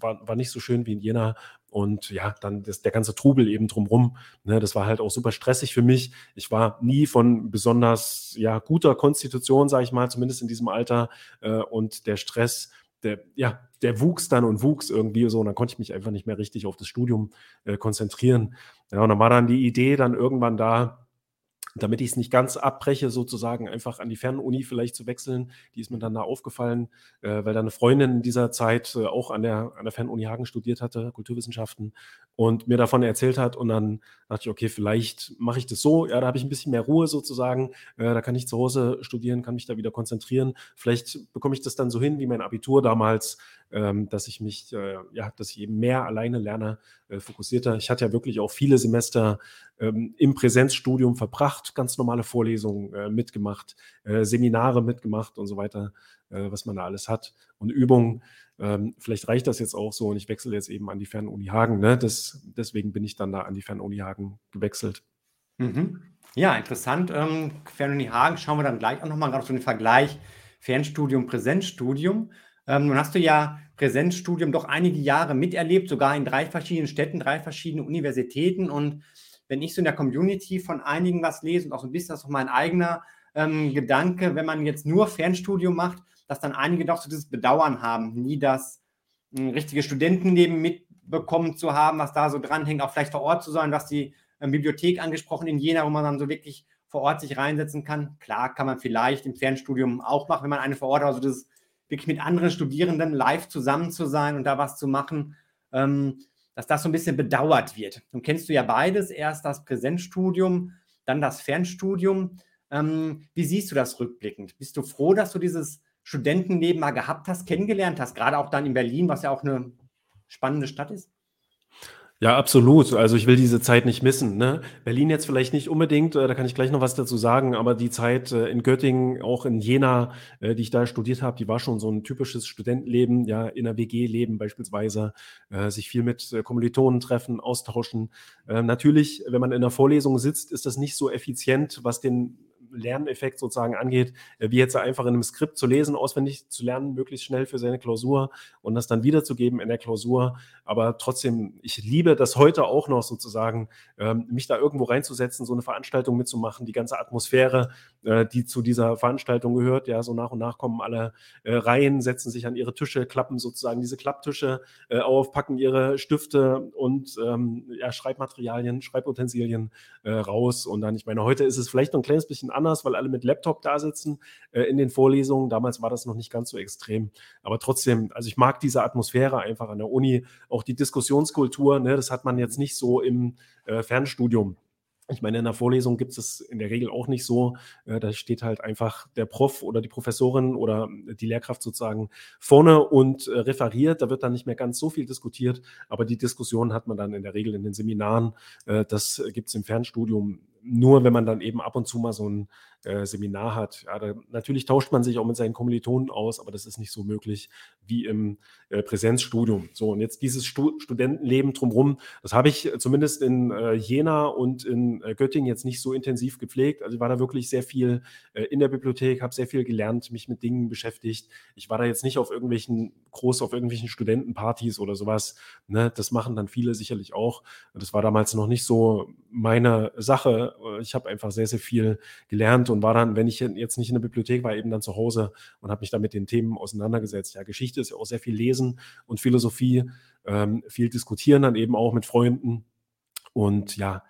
war, war nicht so schön wie in Jena. Und ja, dann das, der ganze Trubel eben drumrum. Ne, das war halt auch super stressig für mich. Ich war nie von besonders ja, guter Konstitution, sage ich mal, zumindest in diesem Alter. Äh, und der Stress, der, ja, der wuchs dann und wuchs irgendwie so. Und dann konnte ich mich einfach nicht mehr richtig auf das Studium äh, konzentrieren. Ja, und dann war dann die Idee dann irgendwann da, damit ich es nicht ganz abbreche, sozusagen einfach an die Fernuni vielleicht zu wechseln. Die ist mir dann da aufgefallen, äh, weil da eine Freundin in dieser Zeit äh, auch an der, an der Fernuni Hagen studiert hatte, Kulturwissenschaften, und mir davon erzählt hat. Und dann dachte ich, okay, vielleicht mache ich das so. Ja, da habe ich ein bisschen mehr Ruhe sozusagen. Äh, da kann ich zu Hause studieren, kann mich da wieder konzentrieren. Vielleicht bekomme ich das dann so hin wie mein Abitur damals, dass ich mich, äh, ja, dass ich eben mehr alleine lerne, äh, fokussierter. Ich hatte ja wirklich auch viele Semester ähm, im Präsenzstudium verbracht, ganz normale Vorlesungen äh, mitgemacht, Seminare mitgemacht und so weiter, was man da alles hat und Übungen. Ähm, vielleicht reicht das jetzt auch so und ich wechsle jetzt eben an die Fernuni Hagen. Ne? Das, deswegen bin ich dann da an die Fernuni Hagen gewechselt. Mhm. Ja, interessant. Ähm, Fernuni Hagen schauen wir dann gleich auch nochmal gerade auf den Vergleich Fernstudium, Präsenzstudium. Ähm, nun hast du ja Präsenzstudium doch einige Jahre miterlebt, sogar in drei verschiedenen Städten, drei verschiedene Universitäten. Und wenn ich so in der Community von einigen was lese und auch so ein bisschen das ist auch mein eigener ähm, Gedanke, wenn man jetzt nur Fernstudium macht, dass dann einige doch so dieses Bedauern haben, nie das äh, richtige Studentenleben mitbekommen zu haben, was da so dranhängt, auch vielleicht vor Ort zu sein, was die äh, Bibliothek angesprochen in Jena, wo man dann so wirklich vor Ort sich reinsetzen kann. Klar kann man vielleicht im Fernstudium auch machen, wenn man eine vor Ort hat, also das wirklich mit anderen Studierenden live zusammen zu sein und da was zu machen, ähm, dass das so ein bisschen bedauert wird. Nun kennst du ja beides, erst das Präsenzstudium, dann das Fernstudium. Ähm, wie siehst du das rückblickend? Bist du froh, dass du dieses Studentenleben mal gehabt hast, kennengelernt hast, gerade auch dann in Berlin, was ja auch eine spannende Stadt ist? Ja, absolut. Also ich will diese Zeit nicht missen. Ne? Berlin jetzt vielleicht nicht unbedingt, äh, da kann ich gleich noch was dazu sagen, aber die Zeit äh, in Göttingen, auch in Jena, äh, die ich da studiert habe, die war schon so ein typisches Studentenleben, ja, in der WG-Leben beispielsweise, sich viel mit Kommilitonen treffen, austauschen. Ähm, natürlich, wenn man in der Vorlesung sitzt, ist das nicht so effizient, was den Lerneffekt sozusagen angeht, äh, wie jetzt einfach in einem Skript zu lesen, auswendig zu lernen, möglichst schnell für seine Klausur und das dann wiederzugeben in der Klausur. Aber trotzdem, ich liebe das heute auch noch sozusagen, ähm, mich da irgendwo reinzusetzen, so eine Veranstaltung mitzumachen, die ganze Atmosphäre, äh, die zu dieser Veranstaltung gehört. Ja, so nach und nach kommen alle äh, rein, setzen sich an ihre Tische, klappen sozusagen diese Klapptische auf, packen ihre Stifte und ähm, ja, Schreibmaterialien, Schreibutensilien raus. Und dann, ich meine, heute ist es vielleicht noch ein kleines bisschen anders, weil alle mit Laptop da sitzen äh, in den Vorlesungen. Damals war das noch nicht ganz so extrem. Aber trotzdem, also ich mag diese Atmosphäre einfach an der Uni, auch die Diskussionskultur, ne, das hat man jetzt nicht so im äh, Fernstudium. Ich meine, in der Vorlesung gibt es in der Regel auch nicht so. Äh, da steht halt einfach der Prof oder die Professorin oder die Lehrkraft sozusagen vorne und äh, referiert. Da wird dann nicht mehr ganz so viel diskutiert, aber die Diskussion hat man dann in der Regel in den Seminaren. Äh, das gibt es im Fernstudium nur, wenn man dann eben ab und zu mal so ein äh, Seminar hat. Ja, da, natürlich tauscht man sich auch mit seinen Kommilitonen aus, aber das ist nicht so möglich wie im äh, Präsenzstudium. So, und jetzt dieses Stu Studentenleben drumherum, das habe ich zumindest in äh, Jena und in äh, Göttingen jetzt nicht so intensiv gepflegt. Also ich war da wirklich sehr viel äh, in der Bibliothek, habe sehr viel gelernt, mich mit Dingen beschäftigt. Ich war da jetzt nicht auf irgendwelchen, groß auf irgendwelchen Studentenpartys oder sowas. Ne? Das machen dann viele sicherlich auch. Das war damals noch nicht so meine Sache ich habe einfach sehr, sehr viel gelernt und war dann, wenn ich jetzt nicht in der Bibliothek war, eben dann zu Hause und habe mich dann mit den Themen auseinandergesetzt. Ja, Geschichte ist ja auch sehr viel Lesen und Philosophie, ähm, viel diskutieren dann eben auch mit Freunden. Und ja,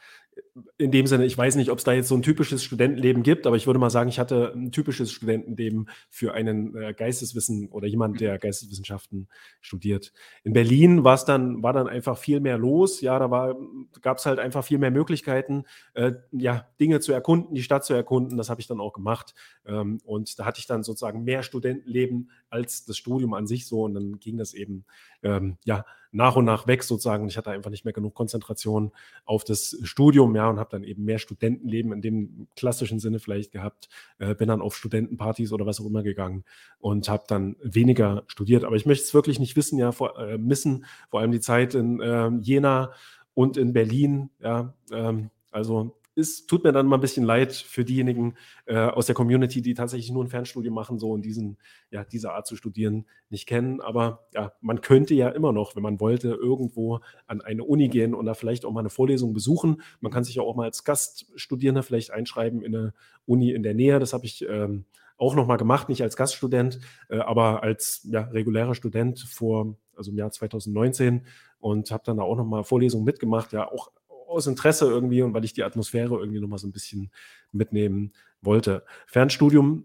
in dem Sinne, ich weiß nicht, ob es da jetzt so ein typisches Studentenleben gibt, aber ich würde mal sagen, ich hatte ein typisches Studentenleben für einen äh, Geisteswissen oder jemand, der Geisteswissenschaften studiert. In Berlin war es dann, war dann einfach viel mehr los. Ja, da gab es halt einfach viel mehr Möglichkeiten, äh, ja, Dinge zu erkunden, die Stadt zu erkunden. Das habe ich dann auch gemacht. Ähm, und da hatte ich dann sozusagen mehr Studentenleben als das Studium an sich so. Und dann ging das eben, ähm, ja, nach und nach weg sozusagen. Ich hatte einfach nicht mehr genug Konzentration auf das Studium, ja, und habe dann eben mehr Studentenleben in dem klassischen Sinne vielleicht gehabt. Äh, bin dann auf Studentenpartys oder was auch immer gegangen und habe dann weniger studiert. Aber ich möchte es wirklich nicht wissen, ja, vor, äh, missen, vor allem die Zeit in äh, Jena und in Berlin, ja, ähm, also ist, tut mir dann mal ein bisschen leid für diejenigen äh, aus der Community, die tatsächlich nur ein Fernstudium machen, so und diesen, ja, diese Art zu studieren nicht kennen. Aber ja, man könnte ja immer noch, wenn man wollte, irgendwo an eine Uni gehen und da vielleicht auch mal eine Vorlesung besuchen. Man kann sich ja auch mal als Gaststudierender vielleicht einschreiben in eine Uni in der Nähe. Das habe ich ähm, auch noch mal gemacht, nicht als Gaststudent, äh, aber als ja, regulärer Student vor, also im Jahr 2019 und habe dann da auch noch mal Vorlesungen mitgemacht, ja auch aus Interesse irgendwie und weil ich die Atmosphäre irgendwie nochmal so ein bisschen mitnehmen wollte. Fernstudium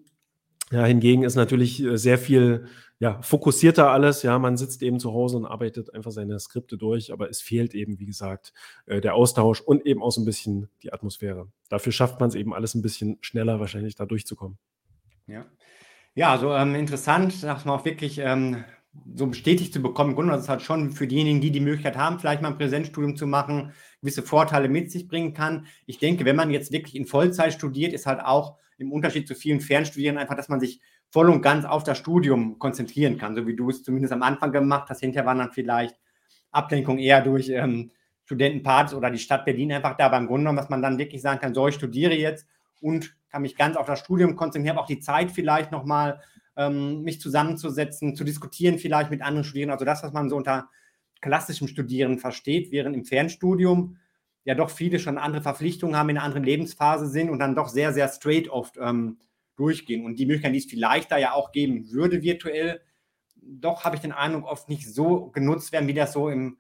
ja, hingegen ist natürlich äh, sehr viel ja, fokussierter alles. Ja, man sitzt eben zu Hause und arbeitet einfach seine Skripte durch, aber es fehlt eben, wie gesagt, äh, der Austausch und eben auch so ein bisschen die Atmosphäre. Dafür schafft man es eben alles ein bisschen schneller wahrscheinlich da durchzukommen. Ja. Ja, also ähm, interessant, dass man auch wirklich ähm, so bestätigt zu bekommen. Im Grunde, das ist halt schon für diejenigen, die die Möglichkeit haben, vielleicht mal ein Präsenzstudium zu machen, gewisse Vorteile mit sich bringen kann. Ich denke, wenn man jetzt wirklich in Vollzeit studiert, ist halt auch im Unterschied zu vielen Fernstudieren einfach, dass man sich voll und ganz auf das Studium konzentrieren kann, so wie du es zumindest am Anfang gemacht hast. Hinterher waren dann vielleicht Ablenkung eher durch ähm, Studentenpartys oder die Stadt Berlin einfach da. beim Grunde genommen, dass man dann wirklich sagen kann, so, ich studiere jetzt und kann mich ganz auf das Studium konzentrieren, habe auch die Zeit vielleicht nochmal, ähm, mich zusammenzusetzen, zu diskutieren vielleicht mit anderen Studierenden. Also das, was man so unter klassischem Studieren versteht, während im Fernstudium ja doch viele schon andere Verpflichtungen haben, in einer anderen Lebensphase sind und dann doch sehr, sehr straight oft ähm, durchgehen. Und die Möglichkeit, die es vielleicht da ja auch geben würde virtuell, doch habe ich den Eindruck, oft nicht so genutzt werden, wie das so im,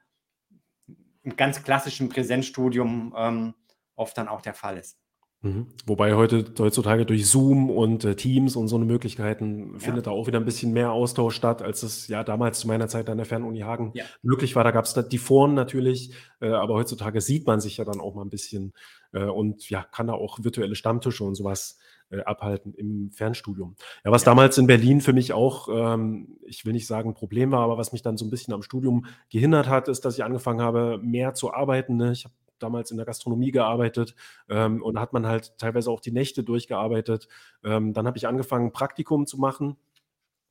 im ganz klassischen Präsenzstudium ähm, oft dann auch der Fall ist. Mhm. Wobei heute, heutzutage durch Zoom und äh, Teams und so eine Möglichkeiten ja. findet da auch wieder ein bisschen mehr Austausch statt, als es ja damals zu meiner Zeit an der Fernuni Hagen ja. möglich war. Da gab es die Foren natürlich, äh, aber heutzutage sieht man sich ja dann auch mal ein bisschen äh, und ja, kann da auch virtuelle Stammtische und sowas äh, abhalten im Fernstudium. Ja, was ja. damals in Berlin für mich auch, ähm, ich will nicht sagen ein Problem war, aber was mich dann so ein bisschen am Studium gehindert hat, ist, dass ich angefangen habe, mehr zu arbeiten. Ne? Ich habe damals in der Gastronomie gearbeitet ähm, und hat man halt teilweise auch die Nächte durchgearbeitet. Ähm, dann habe ich angefangen, Praktikum zu machen.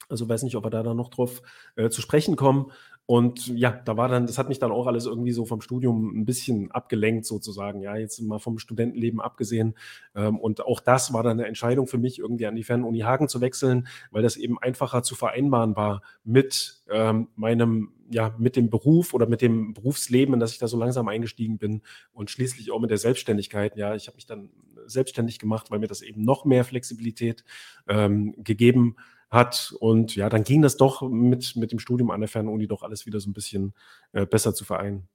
Also weiß nicht, ob wir da dann noch drauf äh, zu sprechen kommen. Und ja, da war dann, das hat mich dann auch alles irgendwie so vom Studium ein bisschen abgelenkt, sozusagen. Ja, jetzt mal vom Studentenleben abgesehen. Ähm, und auch das war dann eine Entscheidung für mich, irgendwie an die Fernuni Hagen zu wechseln, weil das eben einfacher zu vereinbaren war mit ähm, meinem, ja, mit dem Beruf oder mit dem Berufsleben, in das ich da so langsam eingestiegen bin und schließlich auch mit der Selbstständigkeit. Ja, ich habe mich dann selbstständig gemacht, weil mir das eben noch mehr Flexibilität ähm, gegeben hat hat. Und ja, dann ging das doch mit, mit dem Studium an der Fernuni doch alles wieder so ein bisschen äh, besser zu vereinen.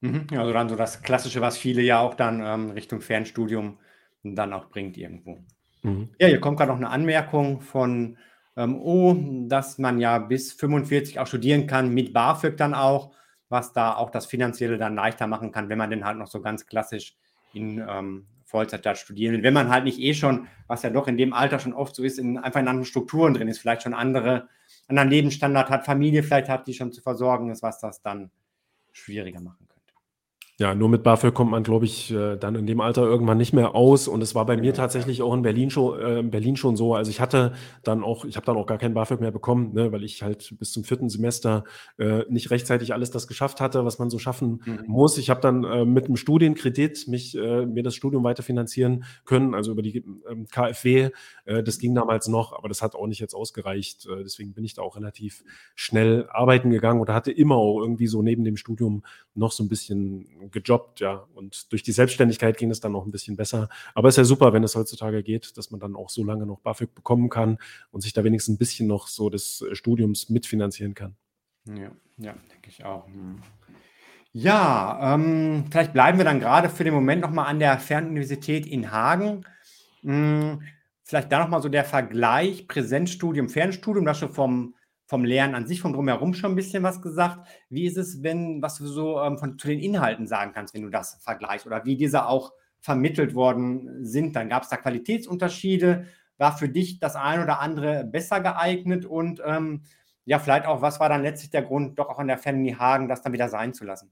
Mhm. Also dann so das Klassische, was viele ja auch dann ähm, Richtung Fernstudium dann auch bringt irgendwo. Mhm. Ja, hier kommt gerade noch eine Anmerkung von ähm, O, dass man ja bis 45 auch studieren kann, mit BAföG dann auch, was da auch das Finanzielle dann leichter machen kann, wenn man denn halt noch so ganz klassisch in ähm, Vollzeit da studieren will. Wenn man halt nicht eh schon, was ja doch in dem Alter schon oft so ist, in, einfach in anderen Strukturen drin ist, vielleicht schon andere, anderen Lebensstandard hat, Familie vielleicht hat, die schon zu versorgen ist, was das dann schwieriger machen kann. Ja, nur mit BAföG kommt man, glaube ich, äh, dann in dem Alter irgendwann nicht mehr aus. Und es war bei mir tatsächlich auch in Berlin schon, äh, in Berlin schon so. Also ich hatte dann auch, ich habe dann auch gar kein BAföG mehr bekommen, ne, weil ich halt bis zum vierten Semester äh, nicht rechtzeitig alles das geschafft hatte, was man so schaffen mhm. muss. Ich habe dann äh, mit einem Studienkredit mich äh, mir das Studium weiterfinanzieren können, also über die ähm, KfW. Äh, das ging damals noch, aber das hat auch nicht jetzt ausgereicht. Deswegen bin ich da auch relativ schnell arbeiten gegangen und hatte immer auch irgendwie so neben dem Studium noch so ein bisschen gejobbt, ja. Und durch die Selbstständigkeit ging es dann noch ein bisschen besser. Aber es ist ja super, wenn es heutzutage geht, dass man dann auch so lange noch BAföG bekommen kann und sich da wenigstens ein bisschen noch so des Studiums mitfinanzieren kann. Ja, ja, denke ich auch. Hm. Ja, ähm, vielleicht bleiben wir dann gerade für den Moment nochmal an der Fernuniversität in Hagen. Hm, vielleicht da nochmal so der Vergleich Präsenzstudium, Fernstudium, das schon vom, vom Lernen an sich, vom Drumherum schon ein bisschen was gesagt. Wie ist es, wenn, was du so ähm, von, zu den Inhalten sagen kannst, wenn du das vergleichst oder wie diese auch vermittelt worden sind? Dann gab es da Qualitätsunterschiede. War für dich das ein oder andere besser geeignet und ähm, ja, vielleicht auch, was war dann letztlich der Grund, doch auch an der Family Hagen das dann wieder sein zu lassen?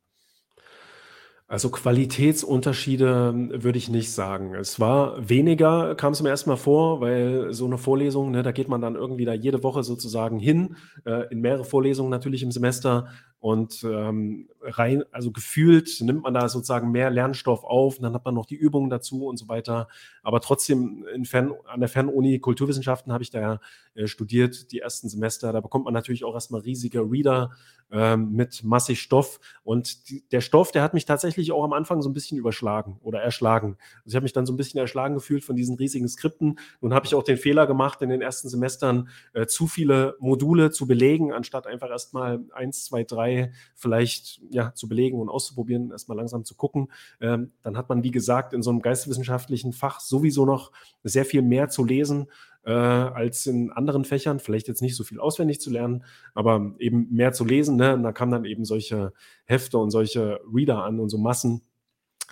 Also Qualitätsunterschiede würde ich nicht sagen. Es war weniger, kam es mir erstmal vor, weil so eine Vorlesung, ne, da geht man dann irgendwie da jede Woche sozusagen hin, äh, in mehrere Vorlesungen natürlich im Semester und ähm, rein, also gefühlt nimmt man da sozusagen mehr Lernstoff auf und dann hat man noch die Übungen dazu und so weiter. Aber trotzdem Fern, an der Fernuni Kulturwissenschaften habe ich da äh, studiert, die ersten Semester. Da bekommt man natürlich auch erstmal riesige Reader äh, mit massig Stoff. Und die, der Stoff, der hat mich tatsächlich auch am Anfang so ein bisschen überschlagen oder erschlagen. Also ich habe mich dann so ein bisschen erschlagen gefühlt von diesen riesigen Skripten. Nun habe ich auch den Fehler gemacht, in den ersten Semestern äh, zu viele Module zu belegen, anstatt einfach erstmal eins, zwei, drei dabei, vielleicht ja, zu belegen und auszuprobieren, erstmal langsam zu gucken. Ähm, dann hat man, wie gesagt, in so einem geisteswissenschaftlichen Fach sowieso noch sehr viel mehr zu lesen äh, als in anderen Fächern. Vielleicht jetzt nicht so viel auswendig zu lernen, aber eben mehr zu lesen. Ne? Und da kamen dann eben solche Hefte und solche Reader an und so Massen.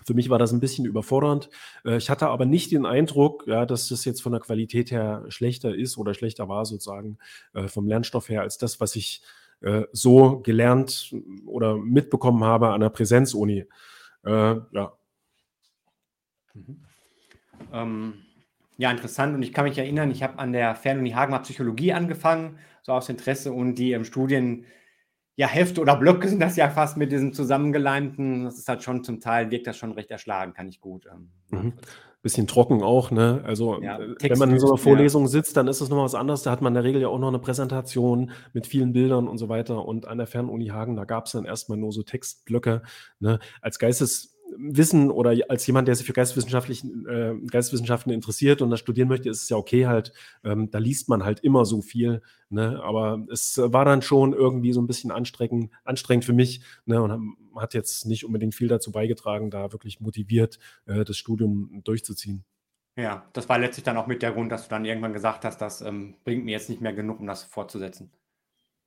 Für mich war das ein bisschen überfordernd. Äh, ich hatte aber nicht den Eindruck, ja, dass das jetzt von der Qualität her schlechter ist oder schlechter war, sozusagen äh, vom Lernstoff her, als das, was ich äh, so gelernt oder mitbekommen habe an der Präsenzuni. Äh, ja. Mhm. Ähm, ja, interessant. Und ich kann mich erinnern, ich habe an der Fernuni Hagen mal Psychologie angefangen, so aus Interesse und die ähm, Studien, ja, Hefte oder Blöcke sind das ja fast mit diesem zusammengeleimten. Das ist halt schon zum Teil, wirkt das schon recht erschlagen, kann ich gut. Ähm, mhm bisschen trocken auch, ne? Also ja, äh, wenn man in so einer Vorlesung ja. sitzt, dann ist es nochmal was anderes. Da hat man in der Regel ja auch noch eine Präsentation mit vielen Bildern und so weiter. Und an der Fernuni Hagen, da gab es dann erstmal nur so Textblöcke. Ne? Als Geistes Wissen oder als jemand, der sich für Geisteswissenschaftlichen, äh, Geisteswissenschaften interessiert und das studieren möchte, ist es ja okay halt, ähm, da liest man halt immer so viel, ne? aber es war dann schon irgendwie so ein bisschen anstrengend, anstrengend für mich ne? und hat jetzt nicht unbedingt viel dazu beigetragen, da wirklich motiviert äh, das Studium durchzuziehen. Ja, das war letztlich dann auch mit der Grund, dass du dann irgendwann gesagt hast, das ähm, bringt mir jetzt nicht mehr genug, um das fortzusetzen.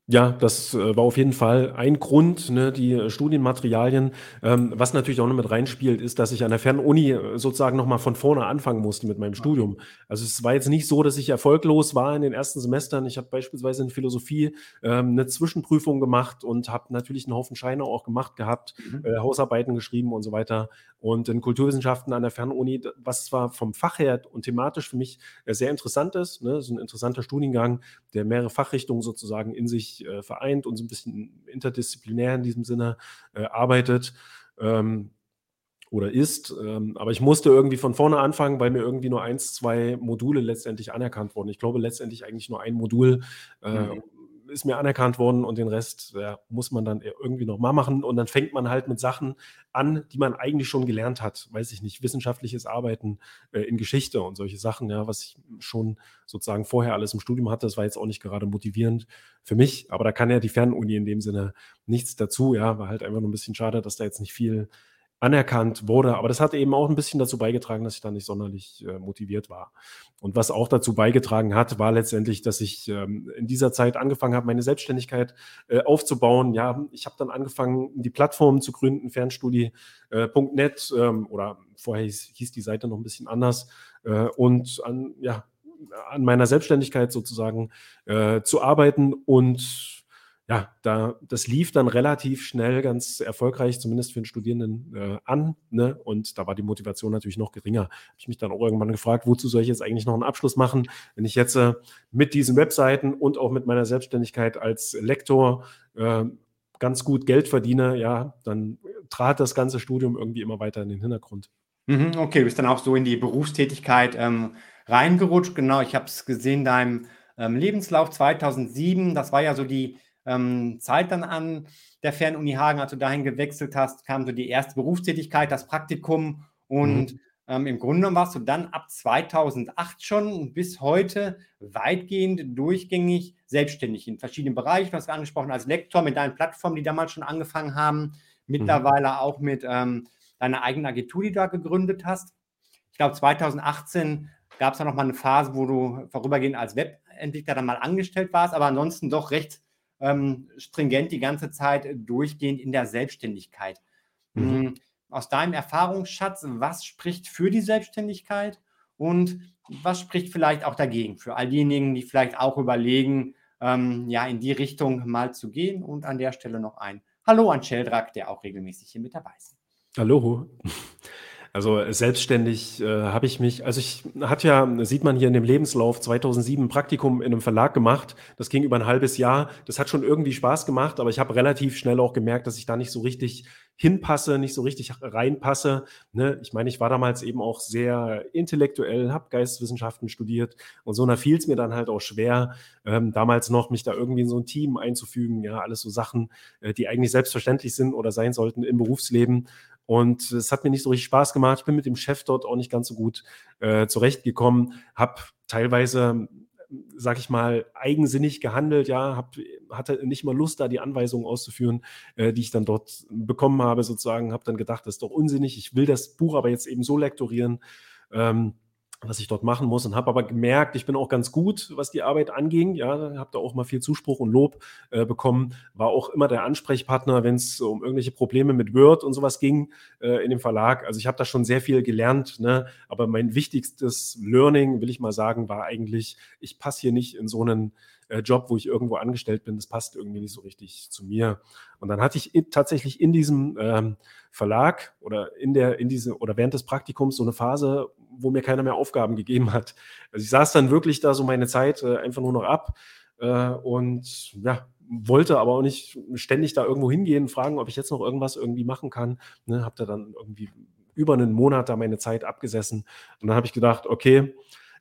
Ja, das äh, war auf jeden Fall ein Grund, ne, die äh, Studienmaterialien. Ähm, was natürlich auch noch mit reinspielt, ist, dass ich an der Fernuni äh, sozusagen nochmal von vorne anfangen musste mit meinem Studium. Also es war jetzt nicht so, dass ich erfolglos war in den ersten Semestern. Ich habe beispielsweise in Philosophie ähm, eine Zwischenprüfung gemacht und habe natürlich einen Haufen Scheine auch gemacht gehabt, mhm. äh, Hausarbeiten geschrieben und so weiter. Und in Kulturwissenschaften an der Fernuni, was zwar vom Fach her und thematisch für mich äh, sehr interessant ist, ne, so ein interessanter Studiengang, der mehrere Fachrichtungen sozusagen in sich äh, vereint und so ein bisschen interdisziplinär in diesem Sinne äh, arbeitet. Ähm, oder ist. Ähm, aber ich musste irgendwie von vorne anfangen, weil mir irgendwie nur eins, zwei Module letztendlich anerkannt wurden. Ich glaube letztendlich eigentlich nur ein Modul. Äh, mhm ist mir anerkannt worden und den Rest ja, muss man dann irgendwie noch mal machen. Und dann fängt man halt mit Sachen an, die man eigentlich schon gelernt hat. Weiß ich nicht, wissenschaftliches Arbeiten äh, in Geschichte und solche Sachen, ja, was ich schon sozusagen vorher alles im Studium hatte. Das war jetzt auch nicht gerade motivierend für mich, aber da kann ja die Fernuni in dem Sinne nichts dazu. Ja, war halt einfach nur ein bisschen schade, dass da jetzt nicht viel anerkannt wurde. Aber das hat eben auch ein bisschen dazu beigetragen, dass ich da nicht sonderlich äh, motiviert war. Und was auch dazu beigetragen hat, war letztendlich, dass ich ähm, in dieser Zeit angefangen habe, meine Selbstständigkeit äh, aufzubauen. Ja, ich habe dann angefangen, die Plattform zu gründen, fernstudie.net äh, ähm, oder vorher hieß, hieß, die Seite noch ein bisschen anders. Äh, und an, ja, an meiner Selbstständigkeit sozusagen äh, zu arbeiten und ja, da, das lief dann relativ schnell ganz erfolgreich, zumindest für den Studierenden, äh, an. Ne? Und da war die Motivation natürlich noch geringer. Habe ich mich dann auch irgendwann gefragt, wozu soll ich jetzt eigentlich noch einen Abschluss machen, wenn ich jetzt äh, mit diesen Webseiten und auch mit meiner Selbstständigkeit als Lektor äh, ganz gut Geld verdiene, ja, dann trat das ganze Studium irgendwie immer weiter in den Hintergrund. Mhm, okay, du bist dann auch so in die Berufstätigkeit ähm, reingerutscht. Genau, ich habe es gesehen, deinem ähm, Lebenslauf 2007, das war ja so die ähm, Zeit dann an der Fernuni Hagen, als du dahin gewechselt hast, kam so die erste Berufstätigkeit, das Praktikum und mhm. ähm, im Grunde genommen warst du dann ab 2008 schon bis heute weitgehend durchgängig selbstständig in verschiedenen Bereichen. Du hast angesprochen als Lektor mit deinen Plattformen, die damals schon angefangen haben, mhm. mittlerweile mhm. auch mit ähm, deiner eigenen Agentur, die du da gegründet hast. Ich glaube, 2018 gab es da noch mal eine Phase, wo du vorübergehend als Webentwickler dann mal angestellt warst, aber ansonsten doch recht ähm, stringent die ganze Zeit durchgehend in der Selbstständigkeit. Mhm. Hm, aus deinem Erfahrungsschatz, was spricht für die Selbstständigkeit und was spricht vielleicht auch dagegen für all diejenigen, die vielleicht auch überlegen, ähm, ja, in die Richtung mal zu gehen und an der Stelle noch ein Hallo an Sheldrak, der auch regelmäßig hier mit dabei ist. Hallo. Also selbstständig äh, habe ich mich, also ich hatte ja, sieht man hier in dem Lebenslauf, 2007 ein Praktikum in einem Verlag gemacht. Das ging über ein halbes Jahr. Das hat schon irgendwie Spaß gemacht, aber ich habe relativ schnell auch gemerkt, dass ich da nicht so richtig hinpasse, nicht so richtig reinpasse. Ne? Ich meine, ich war damals eben auch sehr intellektuell, habe Geisteswissenschaften studiert und so, da fiel es mir dann halt auch schwer, ähm, damals noch mich da irgendwie in so ein Team einzufügen. Ja, alles so Sachen, äh, die eigentlich selbstverständlich sind oder sein sollten im Berufsleben. Und es hat mir nicht so richtig Spaß gemacht. Ich bin mit dem Chef dort auch nicht ganz so gut äh, zurechtgekommen, habe teilweise sag ich mal, eigensinnig gehandelt, ja, hab, hatte nicht mal Lust, da die Anweisungen auszuführen, äh, die ich dann dort bekommen habe, sozusagen, habe dann gedacht, das ist doch unsinnig, ich will das Buch aber jetzt eben so lektorieren, ähm, was ich dort machen muss und habe aber gemerkt, ich bin auch ganz gut, was die Arbeit anging. Ja, habe da auch mal viel Zuspruch und Lob äh, bekommen. War auch immer der Ansprechpartner, wenn es um irgendwelche Probleme mit Word und sowas ging äh, in dem Verlag. Also ich habe da schon sehr viel gelernt. Ne? Aber mein wichtigstes Learning, will ich mal sagen, war eigentlich, ich passe hier nicht in so einen äh, Job, wo ich irgendwo angestellt bin. Das passt irgendwie nicht so richtig zu mir. Und dann hatte ich tatsächlich in diesem ähm, Verlag oder in der, in diese oder während des Praktikums so eine Phase, wo mir keiner mehr Aufgaben gegeben hat. Also ich saß dann wirklich da so meine Zeit äh, einfach nur noch ab äh, und ja, wollte aber auch nicht ständig da irgendwo hingehen, fragen, ob ich jetzt noch irgendwas irgendwie machen kann. Ne, hab da dann irgendwie über einen Monat da meine Zeit abgesessen und dann habe ich gedacht, okay,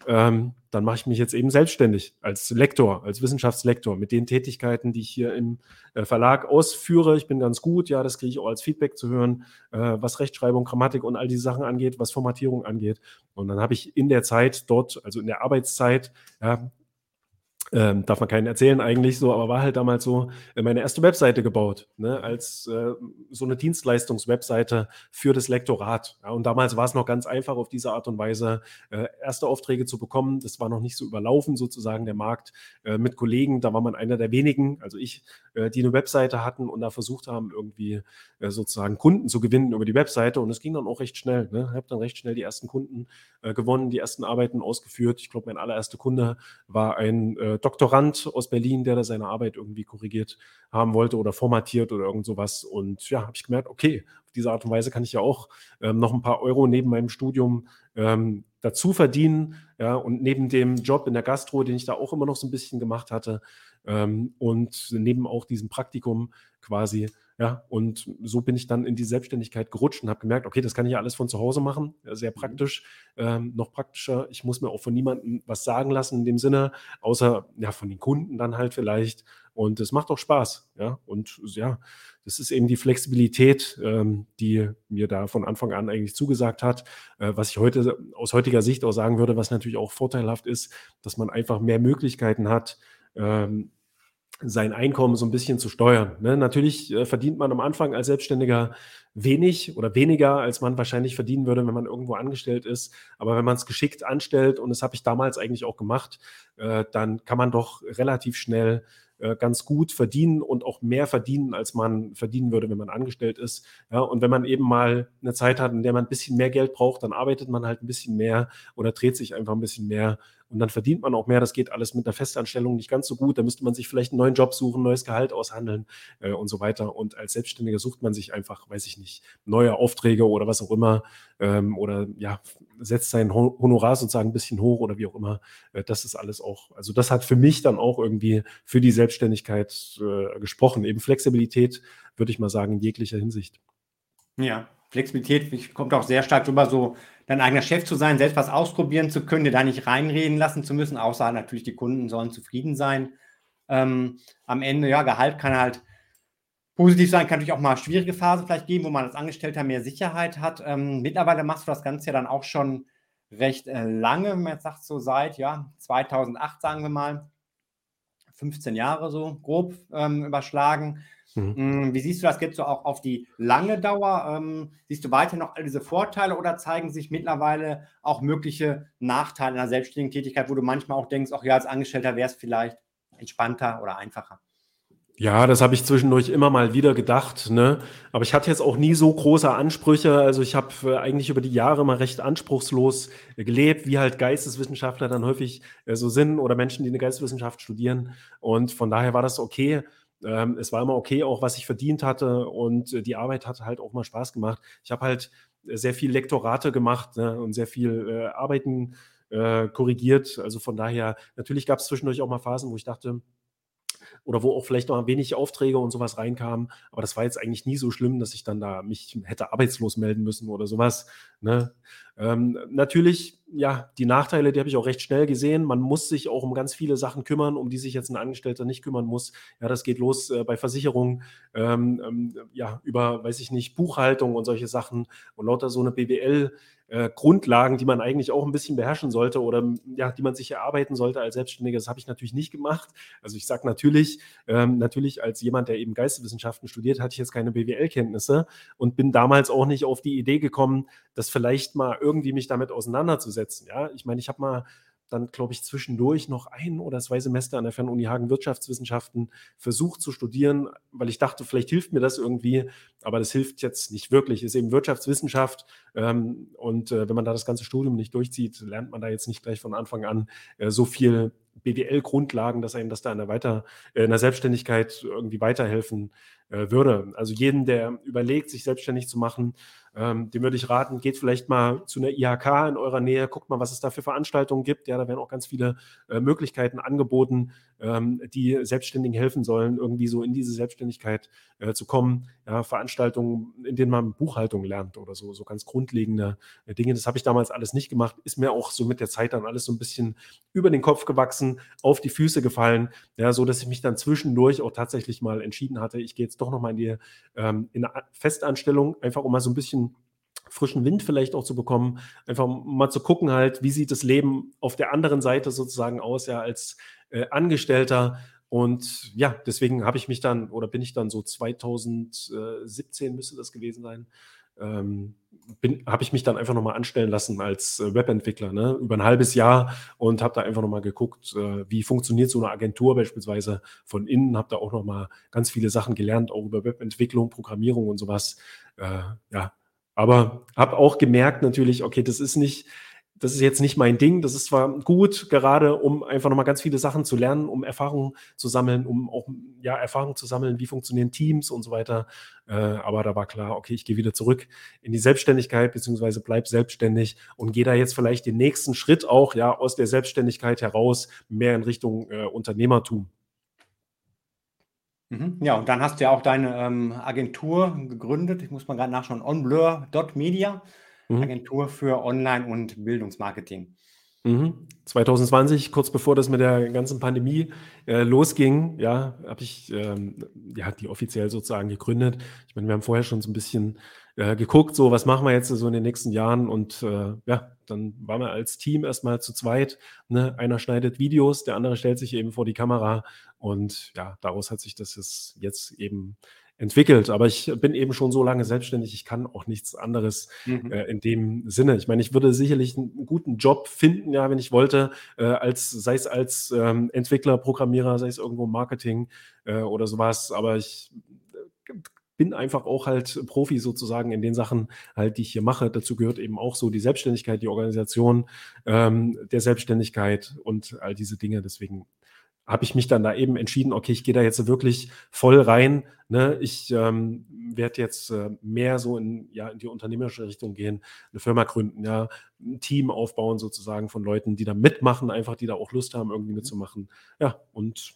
ähm, dann mache ich mich jetzt eben selbstständig als Lektor, als Wissenschaftslektor mit den Tätigkeiten, die ich hier im äh, Verlag ausführe. Ich bin ganz gut, ja, das kriege ich auch als Feedback zu hören, äh, was Rechtschreibung, Grammatik und all diese Sachen angeht, was Formatierung angeht. Und dann habe ich in der Zeit dort, also in der Arbeitszeit, ja, ähm, darf man keinen erzählen eigentlich so, aber war halt damals so äh, meine erste Webseite gebaut, ne, als äh, so eine Dienstleistungswebseite für das Lektorat. Ja, und damals war es noch ganz einfach, auf diese Art und Weise äh, erste Aufträge zu bekommen. Das war noch nicht so überlaufen, sozusagen der Markt äh, mit Kollegen. Da war man einer der wenigen, also ich, äh, die eine Webseite hatten und da versucht haben, irgendwie äh, sozusagen Kunden zu gewinnen über die Webseite. Und es ging dann auch recht schnell. Ne? Ich habe dann recht schnell die ersten Kunden gewonnen, die ersten Arbeiten ausgeführt. Ich glaube, mein allererster Kunde war ein Doktorand aus Berlin, der da seine Arbeit irgendwie korrigiert haben wollte oder formatiert oder irgend sowas. Und ja, habe ich gemerkt, okay, auf diese Art und Weise kann ich ja auch ähm, noch ein paar Euro neben meinem Studium ähm, dazu verdienen. Ja, und neben dem Job in der Gastro, den ich da auch immer noch so ein bisschen gemacht hatte, ähm, und neben auch diesem Praktikum quasi ja, und so bin ich dann in die Selbstständigkeit gerutscht und habe gemerkt, okay, das kann ich ja alles von zu Hause machen, sehr mhm. praktisch, ähm, noch praktischer. Ich muss mir auch von niemandem was sagen lassen in dem Sinne, außer ja von den Kunden dann halt vielleicht. Und es macht auch Spaß, ja. Und ja, das ist eben die Flexibilität, ähm, die mir da von Anfang an eigentlich zugesagt hat. Äh, was ich heute aus heutiger Sicht auch sagen würde, was natürlich auch vorteilhaft ist, dass man einfach mehr Möglichkeiten hat, ähm, sein Einkommen so ein bisschen zu steuern. Ne? Natürlich äh, verdient man am Anfang als Selbstständiger wenig oder weniger, als man wahrscheinlich verdienen würde, wenn man irgendwo angestellt ist. Aber wenn man es geschickt anstellt, und das habe ich damals eigentlich auch gemacht, äh, dann kann man doch relativ schnell äh, ganz gut verdienen und auch mehr verdienen, als man verdienen würde, wenn man angestellt ist. Ja, und wenn man eben mal eine Zeit hat, in der man ein bisschen mehr Geld braucht, dann arbeitet man halt ein bisschen mehr oder dreht sich einfach ein bisschen mehr und dann verdient man auch mehr. Das geht alles mit einer Festanstellung nicht ganz so gut. Da müsste man sich vielleicht einen neuen Job suchen, neues Gehalt aushandeln äh, und so weiter. Und als Selbstständiger sucht man sich einfach, weiß ich nicht, neue Aufträge oder was auch immer. Ähm, oder ja, setzt sein Honorar sozusagen ein bisschen hoch oder wie auch immer. Äh, das ist alles auch, also das hat für mich dann auch irgendwie für die Selbstständigkeit äh, gesprochen. Eben Flexibilität, würde ich mal sagen, in jeglicher Hinsicht. Ja, Flexibilität kommt auch sehr stark drüber, so dein eigener Chef zu sein, selbst was ausprobieren zu können, dir da nicht reinreden lassen zu müssen, außer natürlich die Kunden sollen zufrieden sein. ähm, am Ende, ja, Gehalt kann halt positiv sein, kann natürlich auch mal schwierige Phase vielleicht geben, wo man als Angestellter mehr Sicherheit hat. Ähm, mittlerweile machst du das Ganze ja dann auch schon recht äh, lange, wenn man jetzt sagt, so seit ja, 2008, sagen wir mal, 15 Jahre so grob ähm, überschlagen. Mhm. Mm, wie siehst du das jetzt so auch auf die lange Dauer? Ähm, siehst du weiter noch all diese Vorteile oder zeigen sich mittlerweile auch mögliche Nachteile in der selbstständigen Tätigkeit, wo du manchmal auch denkst, auch ja, als Angestellter wäre es vielleicht entspannter oder einfacher? Ja, das habe ich zwischendurch immer mal wieder gedacht, ne? Aber ich hatte jetzt auch nie so große Ansprüche. Also ich habe äh, eigentlich über die Jahre mal recht anspruchslos äh, gelebt, wie halt Geisteswissenschaftler dann häufig äh, so sind oder Menschen, die eine Geisteswissenschaft studieren. Und von daher war das okay. Ähm, es war immer okay, auch was ich verdient hatte und äh, die Arbeit hat halt auch mal Spaß gemacht. Ich habe halt sehr viel Lektorate gemacht ne? und sehr viel äh, Arbeiten äh, korrigiert. Also von daher, natürlich gab es zwischendurch auch mal Phasen, wo ich dachte, oder wo auch vielleicht noch wenig Aufträge und sowas reinkamen. Aber das war jetzt eigentlich nie so schlimm, dass ich dann da mich hätte arbeitslos melden müssen oder sowas. Ne? Ähm, natürlich, ja, die Nachteile, die habe ich auch recht schnell gesehen. Man muss sich auch um ganz viele Sachen kümmern, um die sich jetzt ein Angestellter nicht kümmern muss. Ja, das geht los äh, bei Versicherungen, ähm, ähm, ja, über, weiß ich nicht, Buchhaltung und solche Sachen und lauter so eine BWL- äh, Grundlagen, die man eigentlich auch ein bisschen beherrschen sollte oder ja, die man sich erarbeiten sollte als Selbstständiger. Das habe ich natürlich nicht gemacht. Also ich sage natürlich, ähm, natürlich als jemand, der eben Geisteswissenschaften studiert, hatte ich jetzt keine BWL-Kenntnisse und bin damals auch nicht auf die Idee gekommen, das vielleicht mal irgendwie mich damit auseinanderzusetzen. Ja, ich meine, ich habe mal dann, glaube ich, zwischendurch noch ein oder zwei Semester an der Fernuni Hagen Wirtschaftswissenschaften versucht zu studieren, weil ich dachte, vielleicht hilft mir das irgendwie, aber das hilft jetzt nicht wirklich. Ist eben Wirtschaftswissenschaft ähm, und äh, wenn man da das ganze Studium nicht durchzieht, lernt man da jetzt nicht gleich von Anfang an äh, so viel BWL-Grundlagen, dass einem das da in der, Weiter, äh, in der Selbstständigkeit irgendwie weiterhelfen äh, würde. Also jeden, der überlegt, sich selbstständig zu machen, ähm, dem würde ich raten, geht vielleicht mal zu einer IHK in eurer Nähe, guckt mal, was es da für Veranstaltungen gibt. Ja, da werden auch ganz viele äh, Möglichkeiten angeboten, ähm, die Selbstständigen helfen sollen, irgendwie so in diese Selbstständigkeit äh, zu kommen. Ja, Veranstaltungen, in denen man Buchhaltung lernt oder so, so ganz grundlegende äh, Dinge. Das habe ich damals alles nicht gemacht, ist mir auch so mit der Zeit dann alles so ein bisschen über den Kopf gewachsen, auf die Füße gefallen, ja, so dass ich mich dann zwischendurch auch tatsächlich mal entschieden hatte, ich gehe jetzt doch nochmal in die ähm, in eine Festanstellung, einfach um mal so ein bisschen frischen Wind vielleicht auch zu bekommen, einfach mal zu gucken halt, wie sieht das Leben auf der anderen Seite sozusagen aus, ja, als äh, Angestellter. Und ja, deswegen habe ich mich dann oder bin ich dann so 2017 müsste das gewesen sein, ähm, habe ich mich dann einfach nochmal anstellen lassen als äh, Webentwickler, ne? über ein halbes Jahr und habe da einfach nochmal geguckt, äh, wie funktioniert so eine Agentur beispielsweise von innen, habe da auch nochmal ganz viele Sachen gelernt, auch über Webentwicklung, Programmierung und sowas. Äh, ja, aber habe auch gemerkt natürlich, okay, das ist nicht, das ist jetzt nicht mein Ding. Das ist zwar gut, gerade um einfach nochmal ganz viele Sachen zu lernen, um Erfahrungen zu sammeln, um auch ja, Erfahrungen zu sammeln, wie funktionieren Teams und so weiter. Äh, aber da war klar, okay, ich gehe wieder zurück in die Selbstständigkeit, beziehungsweise bleib selbstständig und gehe da jetzt vielleicht den nächsten Schritt auch ja aus der Selbstständigkeit heraus mehr in Richtung äh, Unternehmertum. Mhm. Ja, und dann hast du ja auch deine ähm, Agentur gegründet. Ich muss mal gerade nachschauen. onblur.media, mhm. Agentur für Online- und Bildungsmarketing. Mhm. 2020, kurz bevor das mit der ganzen Pandemie äh, losging, ja, habe ich ähm, ja, die offiziell sozusagen gegründet. Ich meine, wir haben vorher schon so ein bisschen äh, geguckt, so was machen wir jetzt so in den nächsten Jahren und äh, ja, dann waren wir als Team erstmal zu zweit. Ne? Einer schneidet Videos, der andere stellt sich eben vor die Kamera und ja, daraus hat sich das jetzt eben entwickelt. Aber ich bin eben schon so lange selbstständig, ich kann auch nichts anderes mhm. äh, in dem Sinne. Ich meine, ich würde sicherlich einen guten Job finden, ja, wenn ich wollte, äh, als sei es als ähm, Entwickler, Programmierer, sei es irgendwo Marketing äh, oder sowas. Aber ich bin einfach auch halt Profi sozusagen in den Sachen halt, die ich hier mache. Dazu gehört eben auch so die Selbstständigkeit, die Organisation ähm, der Selbstständigkeit und all diese Dinge. Deswegen habe ich mich dann da eben entschieden, okay, ich gehe da jetzt wirklich voll rein. Ne? Ich ähm, werde jetzt äh, mehr so in, ja, in die unternehmerische Richtung gehen, eine Firma gründen, ja, ein Team aufbauen sozusagen von Leuten, die da mitmachen, einfach die da auch Lust haben, irgendwie mitzumachen. Ja, und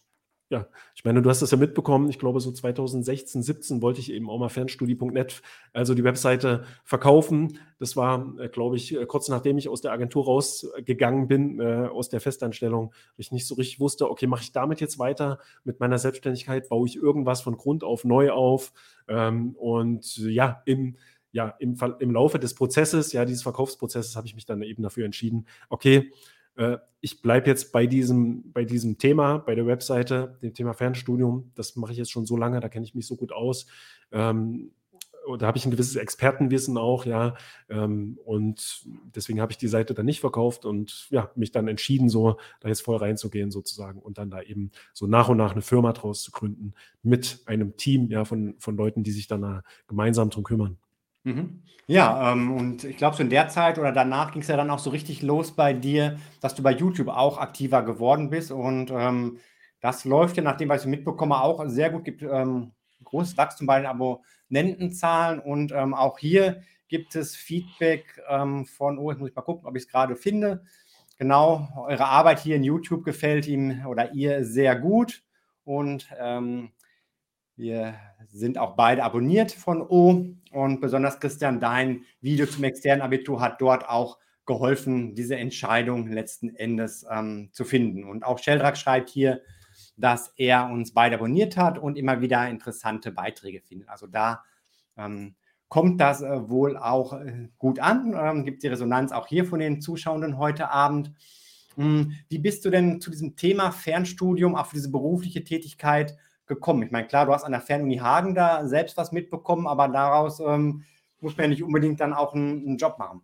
ja, ich meine, du hast das ja mitbekommen, ich glaube so 2016, 17 wollte ich eben auch mal fernstudie.net, also die Webseite verkaufen. Das war, äh, glaube ich, äh, kurz nachdem ich aus der Agentur rausgegangen bin, äh, aus der Festanstellung, ich nicht so richtig wusste, okay, mache ich damit jetzt weiter? Mit meiner Selbstständigkeit, baue ich irgendwas von Grund auf neu auf. Ähm, und ja, im ja, im, im Laufe des Prozesses, ja, dieses Verkaufsprozesses habe ich mich dann eben dafür entschieden, okay, äh, ich bleibe jetzt bei diesem, bei diesem Thema, bei der Webseite, dem Thema Fernstudium. Das mache ich jetzt schon so lange, da kenne ich mich so gut aus. Ähm, da habe ich ein gewisses Expertenwissen auch, ja. Ähm, und deswegen habe ich die Seite dann nicht verkauft und ja, mich dann entschieden, so da jetzt voll reinzugehen sozusagen und dann da eben so nach und nach eine Firma draus zu gründen mit einem Team, ja, von, von Leuten, die sich dann da gemeinsam drum kümmern. Mhm. Ja, ähm, und ich glaube, so in der Zeit oder danach ging es ja dann auch so richtig los bei dir, dass du bei YouTube auch aktiver geworden bist. Und ähm, das läuft ja, nachdem was ich mitbekomme, auch sehr gut. Gibt ähm, großes Wachstum bei den Abonnentenzahlen. Und ähm, auch hier gibt es Feedback ähm, von, oh, jetzt muss ich mal gucken, ob ich es gerade finde. Genau, eure Arbeit hier in YouTube gefällt ihm oder ihr sehr gut. Und ähm, wir sind auch beide abonniert von O und besonders Christian, dein Video zum externen Abitur hat dort auch geholfen, diese Entscheidung letzten Endes ähm, zu finden. Und auch Sheldrak schreibt hier, dass er uns beide abonniert hat und immer wieder interessante Beiträge findet. Also da ähm, kommt das äh, wohl auch äh, gut an, ähm, gibt die Resonanz auch hier von den Zuschauenden heute Abend. Hm, wie bist du denn zu diesem Thema Fernstudium, auch für diese berufliche Tätigkeit gekommen? Ich meine, klar, du hast an der Fernuni Hagen da selbst was mitbekommen, aber daraus ähm, muss man ja nicht unbedingt dann auch einen, einen Job machen.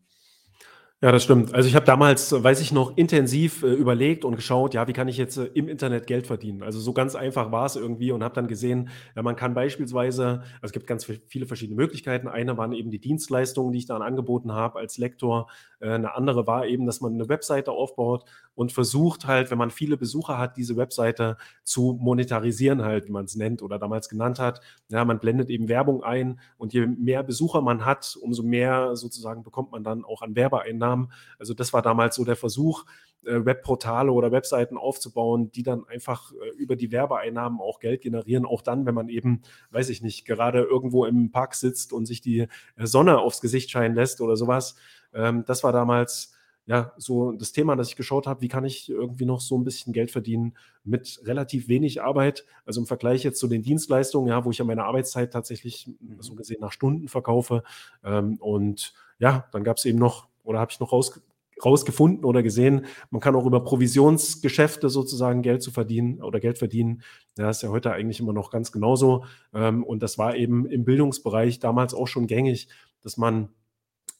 Ja, das stimmt. Also ich habe damals, weiß ich noch, intensiv äh, überlegt und geschaut, ja, wie kann ich jetzt äh, im Internet Geld verdienen? Also so ganz einfach war es irgendwie und habe dann gesehen, ja, man kann beispielsweise, also es gibt ganz viele verschiedene Möglichkeiten. Eine waren eben die Dienstleistungen, die ich dann angeboten habe als Lektor. Äh, eine andere war eben, dass man eine Webseite aufbaut und versucht halt, wenn man viele Besucher hat, diese Webseite zu monetarisieren halt, wie man es nennt oder damals genannt hat. Ja, man blendet eben Werbung ein und je mehr Besucher man hat, umso mehr sozusagen bekommt man dann auch an Werbeeinnahmen. Also das war damals so der Versuch, äh, Webportale oder Webseiten aufzubauen, die dann einfach äh, über die Werbeeinnahmen auch Geld generieren, auch dann, wenn man eben, weiß ich nicht, gerade irgendwo im Park sitzt und sich die äh, Sonne aufs Gesicht scheinen lässt oder sowas. Ähm, das war damals ja, so das Thema, das ich geschaut habe, wie kann ich irgendwie noch so ein bisschen Geld verdienen mit relativ wenig Arbeit, also im Vergleich jetzt zu den Dienstleistungen, ja, wo ich ja meine Arbeitszeit tatsächlich so mhm. gesehen nach Stunden verkaufe. Ähm, und ja, dann gab es eben noch oder habe ich noch raus, rausgefunden oder gesehen, man kann auch über Provisionsgeschäfte sozusagen Geld zu verdienen oder Geld verdienen. Das ist ja heute eigentlich immer noch ganz genauso. Ähm, und das war eben im Bildungsbereich damals auch schon gängig, dass man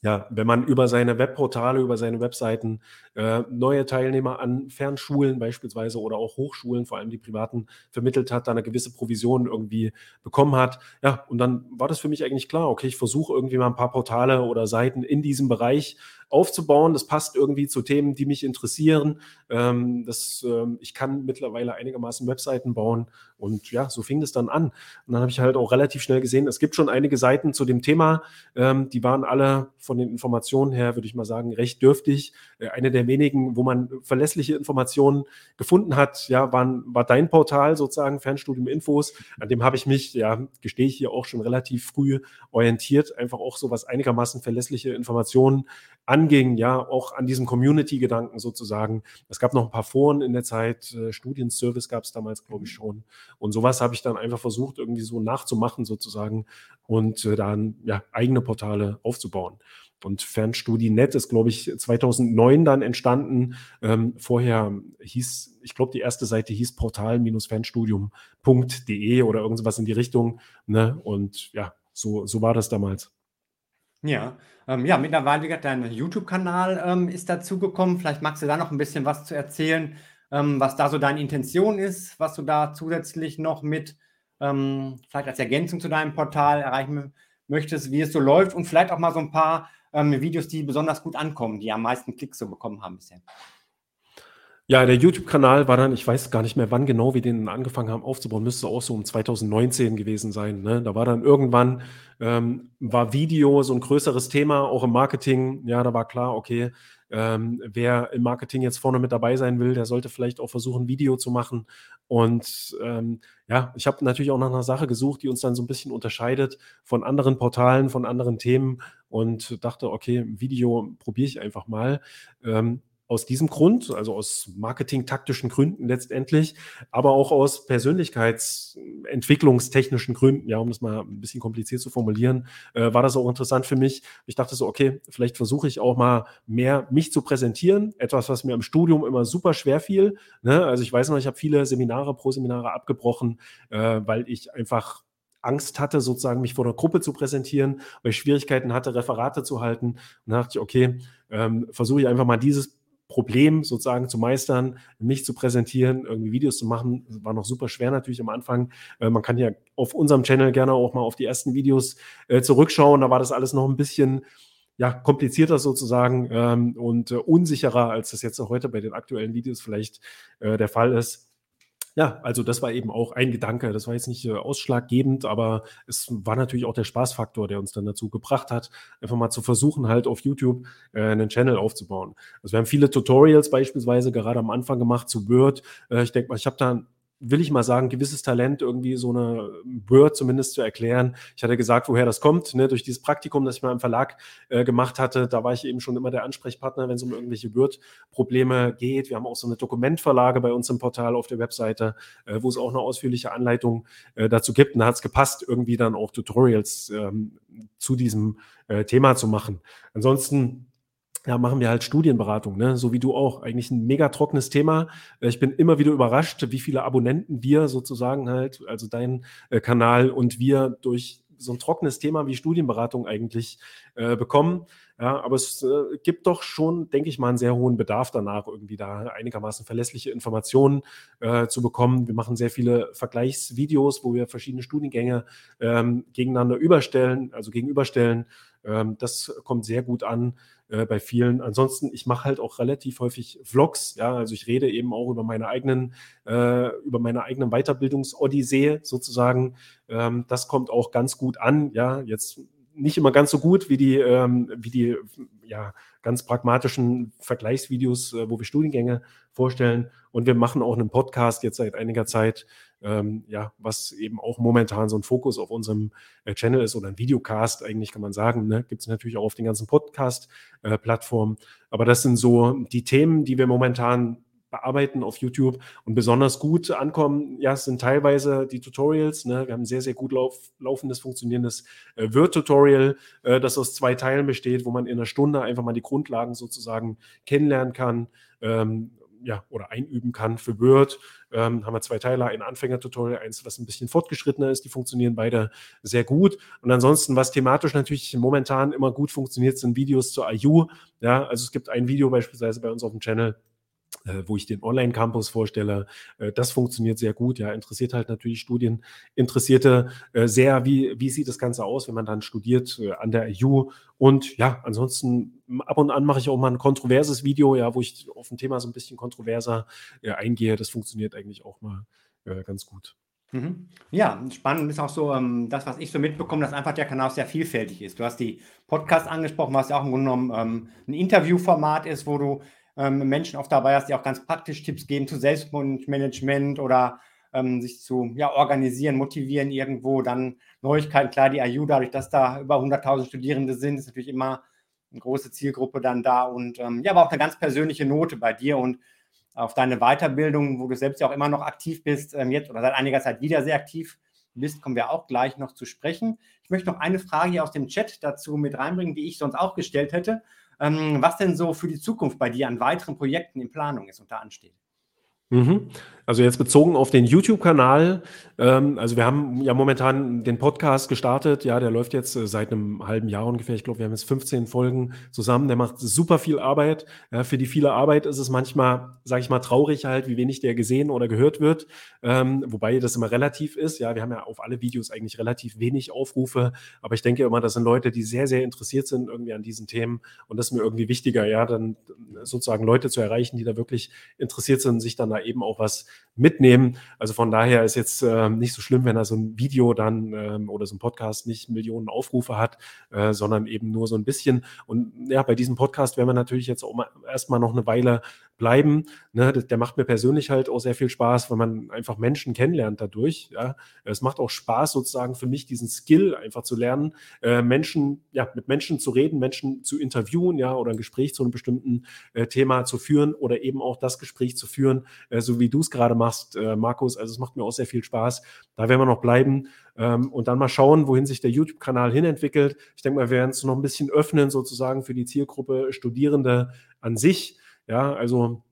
ja, wenn man über seine Webportale, über seine Webseiten äh, neue Teilnehmer an Fernschulen beispielsweise oder auch Hochschulen, vor allem die privaten, vermittelt hat, da eine gewisse Provision irgendwie bekommen hat. Ja, und dann war das für mich eigentlich klar, okay, ich versuche irgendwie mal ein paar Portale oder Seiten in diesem Bereich aufzubauen. Das passt irgendwie zu Themen, die mich interessieren. Ähm, das, ähm, ich kann mittlerweile einigermaßen Webseiten bauen und ja, so fing das dann an. Und dann habe ich halt auch relativ schnell gesehen, es gibt schon einige Seiten zu dem Thema, ähm, die waren alle von den Informationen her, würde ich mal sagen, recht dürftig. Äh, eine der wenigen, wo man verlässliche Informationen gefunden hat, ja, waren, war dein Portal sozusagen, Fernstudium Infos. An dem habe ich mich, ja, gestehe ich hier auch schon relativ früh orientiert, einfach auch so was einigermaßen verlässliche Informationen anging, ja, auch an diesem Community-Gedanken sozusagen. Es gab noch ein paar Foren in der Zeit, äh, Studienservice gab es damals, glaube ich, mhm. schon. Und sowas habe ich dann einfach versucht, irgendwie so nachzumachen sozusagen und äh, dann ja, eigene Portale aufzubauen. Und FernstudiNet ist, glaube ich, 2009 dann entstanden. Ähm, vorher hieß, ich glaube, die erste Seite hieß portal-fernstudium.de oder irgendwas in die Richtung. Ne? Und ja, so, so war das damals. Ja, ähm, ja, mittlerweile, dein YouTube-Kanal ähm, ist dazugekommen. Vielleicht magst du da noch ein bisschen was zu erzählen, ähm, was da so deine Intention ist, was du da zusätzlich noch mit, ähm, vielleicht als Ergänzung zu deinem Portal erreichen möchtest, wie es so läuft und vielleicht auch mal so ein paar ähm, Videos, die besonders gut ankommen, die am meisten Klicks so bekommen haben bisher. Ja, der YouTube-Kanal war dann, ich weiß gar nicht mehr, wann genau wir den angefangen haben aufzubauen, müsste auch so um 2019 gewesen sein. Ne? Da war dann irgendwann, ähm, war Video so ein größeres Thema, auch im Marketing. Ja, da war klar, okay, ähm, wer im Marketing jetzt vorne mit dabei sein will, der sollte vielleicht auch versuchen, Video zu machen. Und ähm, ja, ich habe natürlich auch nach einer Sache gesucht, die uns dann so ein bisschen unterscheidet von anderen Portalen, von anderen Themen und dachte, okay, Video probiere ich einfach mal. Ähm, aus diesem Grund, also aus marketingtaktischen Gründen letztendlich, aber auch aus persönlichkeitsentwicklungstechnischen Gründen, ja, um das mal ein bisschen kompliziert zu formulieren, äh, war das auch interessant für mich. Ich dachte so, okay, vielleicht versuche ich auch mal mehr mich zu präsentieren, etwas, was mir im Studium immer super schwer fiel. Ne? Also ich weiß noch, ich habe viele Seminare, Pro-Seminare abgebrochen, äh, weil ich einfach Angst hatte, sozusagen mich vor der Gruppe zu präsentieren, weil ich Schwierigkeiten hatte, Referate zu halten. Und dann dachte ich, okay, ähm, versuche ich einfach mal dieses Problem sozusagen zu meistern, mich zu präsentieren, irgendwie Videos zu machen, war noch super schwer natürlich am Anfang. Äh, man kann ja auf unserem Channel gerne auch mal auf die ersten Videos äh, zurückschauen. Da war das alles noch ein bisschen ja, komplizierter sozusagen ähm, und äh, unsicherer, als das jetzt heute bei den aktuellen Videos vielleicht äh, der Fall ist. Ja, also das war eben auch ein Gedanke. Das war jetzt nicht äh, ausschlaggebend, aber es war natürlich auch der Spaßfaktor, der uns dann dazu gebracht hat, einfach mal zu versuchen, halt auf YouTube äh, einen Channel aufzubauen. Also wir haben viele Tutorials beispielsweise gerade am Anfang gemacht zu Word. Äh, ich denke mal, ich habe da will ich mal sagen, gewisses Talent, irgendwie so eine Word zumindest zu erklären. Ich hatte gesagt, woher das kommt, ne? durch dieses Praktikum, das ich mal im Verlag äh, gemacht hatte. Da war ich eben schon immer der Ansprechpartner, wenn es um irgendwelche Word-Probleme geht. Wir haben auch so eine Dokumentverlage bei uns im Portal auf der Webseite, äh, wo es auch eine ausführliche Anleitung äh, dazu gibt. Und da hat es gepasst, irgendwie dann auch Tutorials ähm, zu diesem äh, Thema zu machen. Ansonsten ja, machen wir halt Studienberatung, ne? so wie du auch. Eigentlich ein mega trockenes Thema. Äh, ich bin immer wieder überrascht, wie viele Abonnenten wir sozusagen halt, also dein äh, Kanal und wir durch so ein trockenes Thema wie Studienberatung eigentlich äh, bekommen. Ja, aber es äh, gibt doch schon, denke ich mal, einen sehr hohen Bedarf danach, irgendwie da einigermaßen verlässliche Informationen äh, zu bekommen. Wir machen sehr viele Vergleichsvideos, wo wir verschiedene Studiengänge ähm, gegeneinander überstellen, also gegenüberstellen. Ähm, das kommt sehr gut an äh, bei vielen. Ansonsten, ich mache halt auch relativ häufig Vlogs, ja, also ich rede eben auch über meine eigenen, äh, über meine eigenen Weiterbildungsodyssee sozusagen. Ähm, das kommt auch ganz gut an, ja, jetzt nicht immer ganz so gut wie die, ähm, wie die ja, ganz pragmatischen Vergleichsvideos, äh, wo wir Studiengänge vorstellen. Und wir machen auch einen Podcast jetzt seit einiger Zeit, ähm, ja, was eben auch momentan so ein Fokus auf unserem äh, Channel ist oder ein Videocast, eigentlich kann man sagen. Ne? Gibt es natürlich auch auf den ganzen Podcast-Plattformen. Äh, Aber das sind so die Themen, die wir momentan bearbeiten auf YouTube und besonders gut ankommen, ja, sind teilweise die Tutorials. Ne? Wir haben ein sehr, sehr gut lauf, laufendes, funktionierendes äh, Word-Tutorial, äh, das aus zwei Teilen besteht, wo man in einer Stunde einfach mal die Grundlagen sozusagen kennenlernen kann. Ähm, ja, oder einüben kann für Word. Ähm, haben wir zwei Teile, ein Anfänger-Tutorial, eins, was ein bisschen fortgeschrittener ist. Die funktionieren beide sehr gut. Und ansonsten, was thematisch natürlich momentan immer gut funktioniert, sind Videos zur IU. Ja, also es gibt ein Video beispielsweise bei uns auf dem Channel, wo ich den Online-Campus vorstelle. Äh, das funktioniert sehr gut. Ja, interessiert halt natürlich Studieninteressierte äh, sehr, wie, wie sieht das Ganze aus, wenn man dann studiert an der EU. Und ja, ansonsten ab und an mache ich auch mal ein kontroverses Video, ja, wo ich auf ein Thema so ein bisschen kontroverser eingehe. Das funktioniert eigentlich auch mal ganz gut. Mhm. Ja, spannend ist auch so, ähm, das, was ich so mitbekomme, dass einfach der Kanal sehr vielfältig ist. Du hast die Podcasts angesprochen, was ja auch im Grunde genommen ähm, ein Interviewformat ist, wo du ähm, Menschen oft dabei hast, die auch ganz praktisch Tipps geben zu Selbstmanagement oder ähm, sich zu ja, organisieren, motivieren irgendwo. Dann Neuigkeiten, klar, die IU, dadurch, dass da über 100.000 Studierende sind, ist natürlich immer eine große Zielgruppe dann da und ähm, ja, aber auch eine ganz persönliche Note bei dir und auf deine Weiterbildung, wo du selbst ja auch immer noch aktiv bist, ähm, jetzt oder seit einiger Zeit wieder sehr aktiv bist, kommen wir auch gleich noch zu sprechen. Ich möchte noch eine Frage hier aus dem Chat dazu mit reinbringen, die ich sonst auch gestellt hätte was denn so für die Zukunft bei dir an weiteren Projekten in Planung ist und da ansteht. Mhm. Also jetzt bezogen auf den YouTube-Kanal, ähm, also wir haben ja momentan den Podcast gestartet, ja, der läuft jetzt äh, seit einem halben Jahr ungefähr. Ich glaube, wir haben jetzt 15 Folgen zusammen. Der macht super viel Arbeit. Ja, für die viele Arbeit ist es manchmal, sage ich mal, traurig halt, wie wenig der gesehen oder gehört wird. Ähm, wobei das immer relativ ist. Ja, wir haben ja auf alle Videos eigentlich relativ wenig Aufrufe, aber ich denke immer, das sind Leute, die sehr, sehr interessiert sind irgendwie an diesen Themen und das ist mir irgendwie wichtiger, ja, dann sozusagen Leute zu erreichen, die da wirklich interessiert sind, sich dann da eben auch was mitnehmen. Also von daher ist jetzt äh, nicht so schlimm, wenn er so ein Video dann ähm, oder so ein Podcast nicht Millionen Aufrufe hat, äh, sondern eben nur so ein bisschen. Und ja, bei diesem Podcast werden wir natürlich jetzt auch mal erstmal noch eine Weile bleiben. Ne, der macht mir persönlich halt auch sehr viel Spaß, weil man einfach Menschen kennenlernt dadurch. Ja. Es macht auch Spaß, sozusagen für mich diesen Skill einfach zu lernen, äh, Menschen, ja, mit Menschen zu reden, Menschen zu interviewen, ja, oder ein Gespräch zu einem bestimmten äh, Thema zu führen oder eben auch das Gespräch zu führen, äh, so wie du es gerade machst, äh, Markus. Also es macht mir auch sehr viel Spaß. Da werden wir noch bleiben ähm, und dann mal schauen, wohin sich der YouTube-Kanal hinentwickelt. Ich denke mal, wir werden es noch ein bisschen öffnen, sozusagen für die Zielgruppe Studierende an sich. Ja, also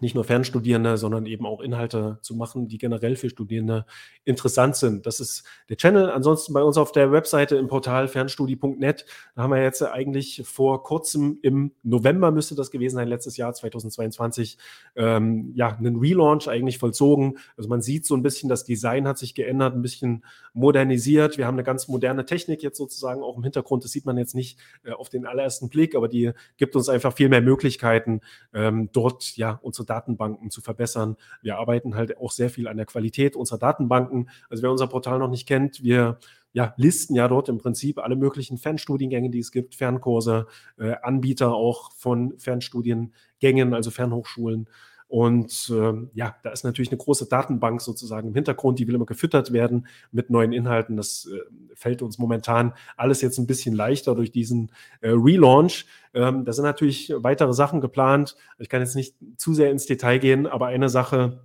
nicht nur Fernstudierende, sondern eben auch Inhalte zu machen, die generell für Studierende interessant sind. Das ist der Channel. Ansonsten bei uns auf der Webseite im Portal fernstudie.net. Da haben wir jetzt eigentlich vor kurzem im November müsste das gewesen sein, letztes Jahr 2022, ähm, ja, einen Relaunch eigentlich vollzogen. Also man sieht so ein bisschen, das Design hat sich geändert, ein bisschen modernisiert. Wir haben eine ganz moderne Technik jetzt sozusagen auch im Hintergrund. Das sieht man jetzt nicht äh, auf den allerersten Blick, aber die gibt uns einfach viel mehr Möglichkeiten, ähm, dort ja unsere Datenbanken zu verbessern. Wir arbeiten halt auch sehr viel an der Qualität unserer Datenbanken. Also wer unser Portal noch nicht kennt, wir ja, listen ja dort im Prinzip alle möglichen Fernstudiengänge, die es gibt, Fernkurse, äh, Anbieter auch von Fernstudiengängen, also Fernhochschulen und ähm, ja, da ist natürlich eine große Datenbank sozusagen im Hintergrund, die will immer gefüttert werden mit neuen Inhalten. Das äh, fällt uns momentan alles jetzt ein bisschen leichter durch diesen äh, Relaunch. Ähm, da sind natürlich weitere Sachen geplant. Ich kann jetzt nicht zu sehr ins Detail gehen, aber eine Sache,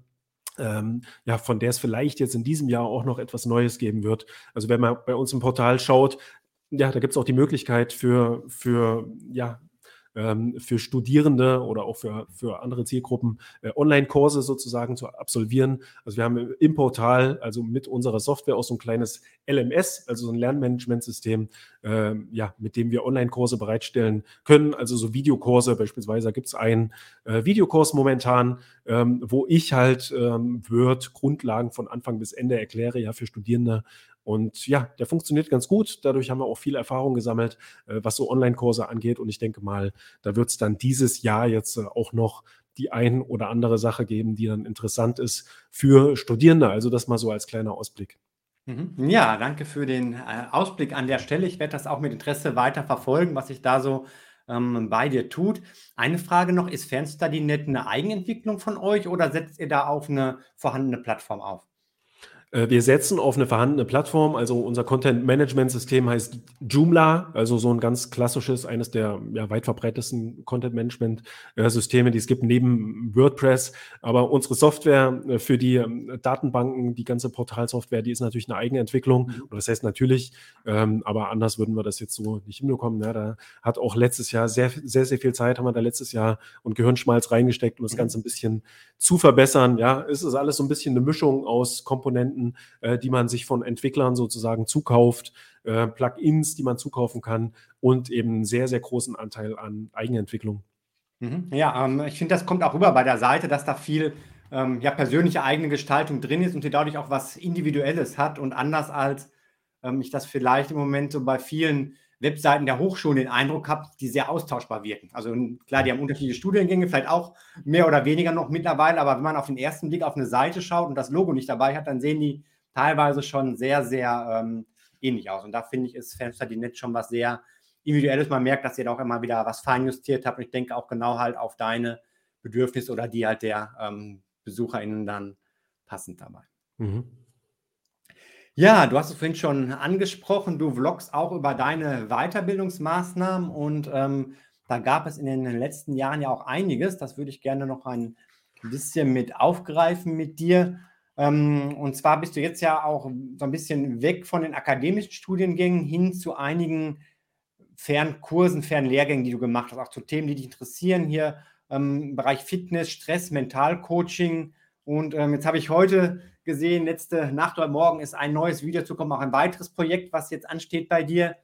ähm, ja, von der es vielleicht jetzt in diesem Jahr auch noch etwas Neues geben wird. Also wenn man bei uns im Portal schaut, ja, da gibt es auch die Möglichkeit für, für ja, ähm, für Studierende oder auch für, für andere Zielgruppen äh, Online-Kurse sozusagen zu absolvieren. Also wir haben im Portal, also mit unserer Software auch so ein kleines LMS, also so ein Lernmanagementsystem, äh, ja, mit dem wir Online-Kurse bereitstellen können. Also so Videokurse, beispielsweise gibt es einen äh, Videokurs momentan, ähm, wo ich halt ähm, Word Grundlagen von Anfang bis Ende erkläre, ja, für Studierende und ja, der funktioniert ganz gut. Dadurch haben wir auch viel Erfahrung gesammelt, äh, was so Online-Kurse angeht. Und ich denke mal, da wird es dann dieses Jahr jetzt äh, auch noch die ein oder andere Sache geben, die dann interessant ist für Studierende. Also das mal so als kleiner Ausblick. Mhm. Ja, danke für den äh, Ausblick an der Stelle. Ich werde das auch mit Interesse weiter verfolgen, was sich da so ähm, bei dir tut. Eine Frage noch, ist FernstudyNet eine Eigenentwicklung von euch oder setzt ihr da auf eine vorhandene Plattform auf? Äh, wir setzen auf eine vorhandene Plattform, also unser Content-Management-System heißt Joomla, also so ein ganz klassisches, eines der ja, weit verbreitetsten Content-Management-Systeme, die es gibt neben WordPress. Aber unsere Software äh, für die ähm, Datenbanken, die ganze Portalsoftware, die ist natürlich eine eigene Entwicklung. Mhm. Das heißt natürlich, ähm, aber anders würden wir das jetzt so nicht hinbekommen. Ja, da hat auch letztes Jahr sehr, sehr, sehr viel Zeit, haben wir da letztes Jahr und Gehirnschmalz reingesteckt, um das mhm. Ganze ein bisschen zu verbessern. Ja, es ist alles so ein bisschen eine Mischung aus Komponenten, Komponenten, äh, die man sich von Entwicklern sozusagen zukauft, äh, Plugins, die man zukaufen kann und eben einen sehr, sehr großen Anteil an Eigenentwicklung. Mhm. Ja, ähm, ich finde, das kommt auch rüber bei der Seite, dass da viel ähm, ja, persönliche eigene Gestaltung drin ist und die dadurch auch was Individuelles hat und anders als ähm, ich das vielleicht im Moment so bei vielen Webseiten der Hochschulen den Eindruck habe, die sehr austauschbar wirken. Also klar, die haben unterschiedliche Studiengänge, vielleicht auch mehr oder weniger noch mittlerweile, aber wenn man auf den ersten Blick auf eine Seite schaut und das Logo nicht dabei hat, dann sehen die teilweise schon sehr, sehr ähm, ähnlich aus. Und da finde ich, ist FanStudyNet schon was sehr Individuelles. Man merkt, dass ihr da auch immer wieder was feinjustiert habt und ich denke auch genau halt auf deine Bedürfnisse oder die halt der ähm, BesucherInnen dann passend dabei. Mhm. Ja, du hast es vorhin schon angesprochen. Du vloggst auch über deine Weiterbildungsmaßnahmen und ähm, da gab es in den letzten Jahren ja auch einiges. Das würde ich gerne noch ein bisschen mit aufgreifen mit dir. Ähm, und zwar bist du jetzt ja auch so ein bisschen weg von den akademischen Studiengängen hin zu einigen Fernkursen, Fernlehrgängen, die du gemacht hast, auch zu Themen, die dich interessieren hier ähm, im Bereich Fitness, Stress, Mentalcoaching Und ähm, jetzt habe ich heute gesehen, letzte Nacht oder morgen ist ein neues Video zu kommen, auch ein weiteres Projekt, was jetzt ansteht bei dir.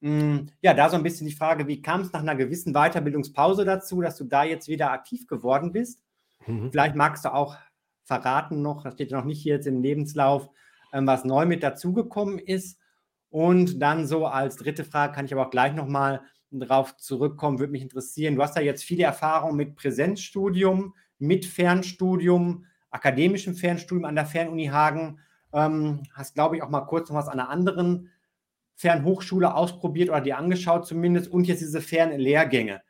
Mm, ja, da so ein bisschen die Frage, wie kam es nach einer gewissen Weiterbildungspause dazu, dass du da jetzt wieder aktiv geworden bist? Mhm. Vielleicht magst du auch verraten noch, das steht noch nicht hier jetzt im Lebenslauf, ähm, was neu mit dazugekommen ist. Und dann so als dritte Frage kann ich aber auch gleich nochmal drauf zurückkommen, würde mich interessieren. Du hast ja jetzt viele Erfahrungen mit Präsenzstudium, mit Fernstudium, akademischem Fernstudium an der Fernuni Hagen. Ähm, hast, glaube ich, auch mal kurz noch was an einer anderen Fernhochschule ausprobiert oder dir angeschaut zumindest und jetzt diese Fernlehrgänge.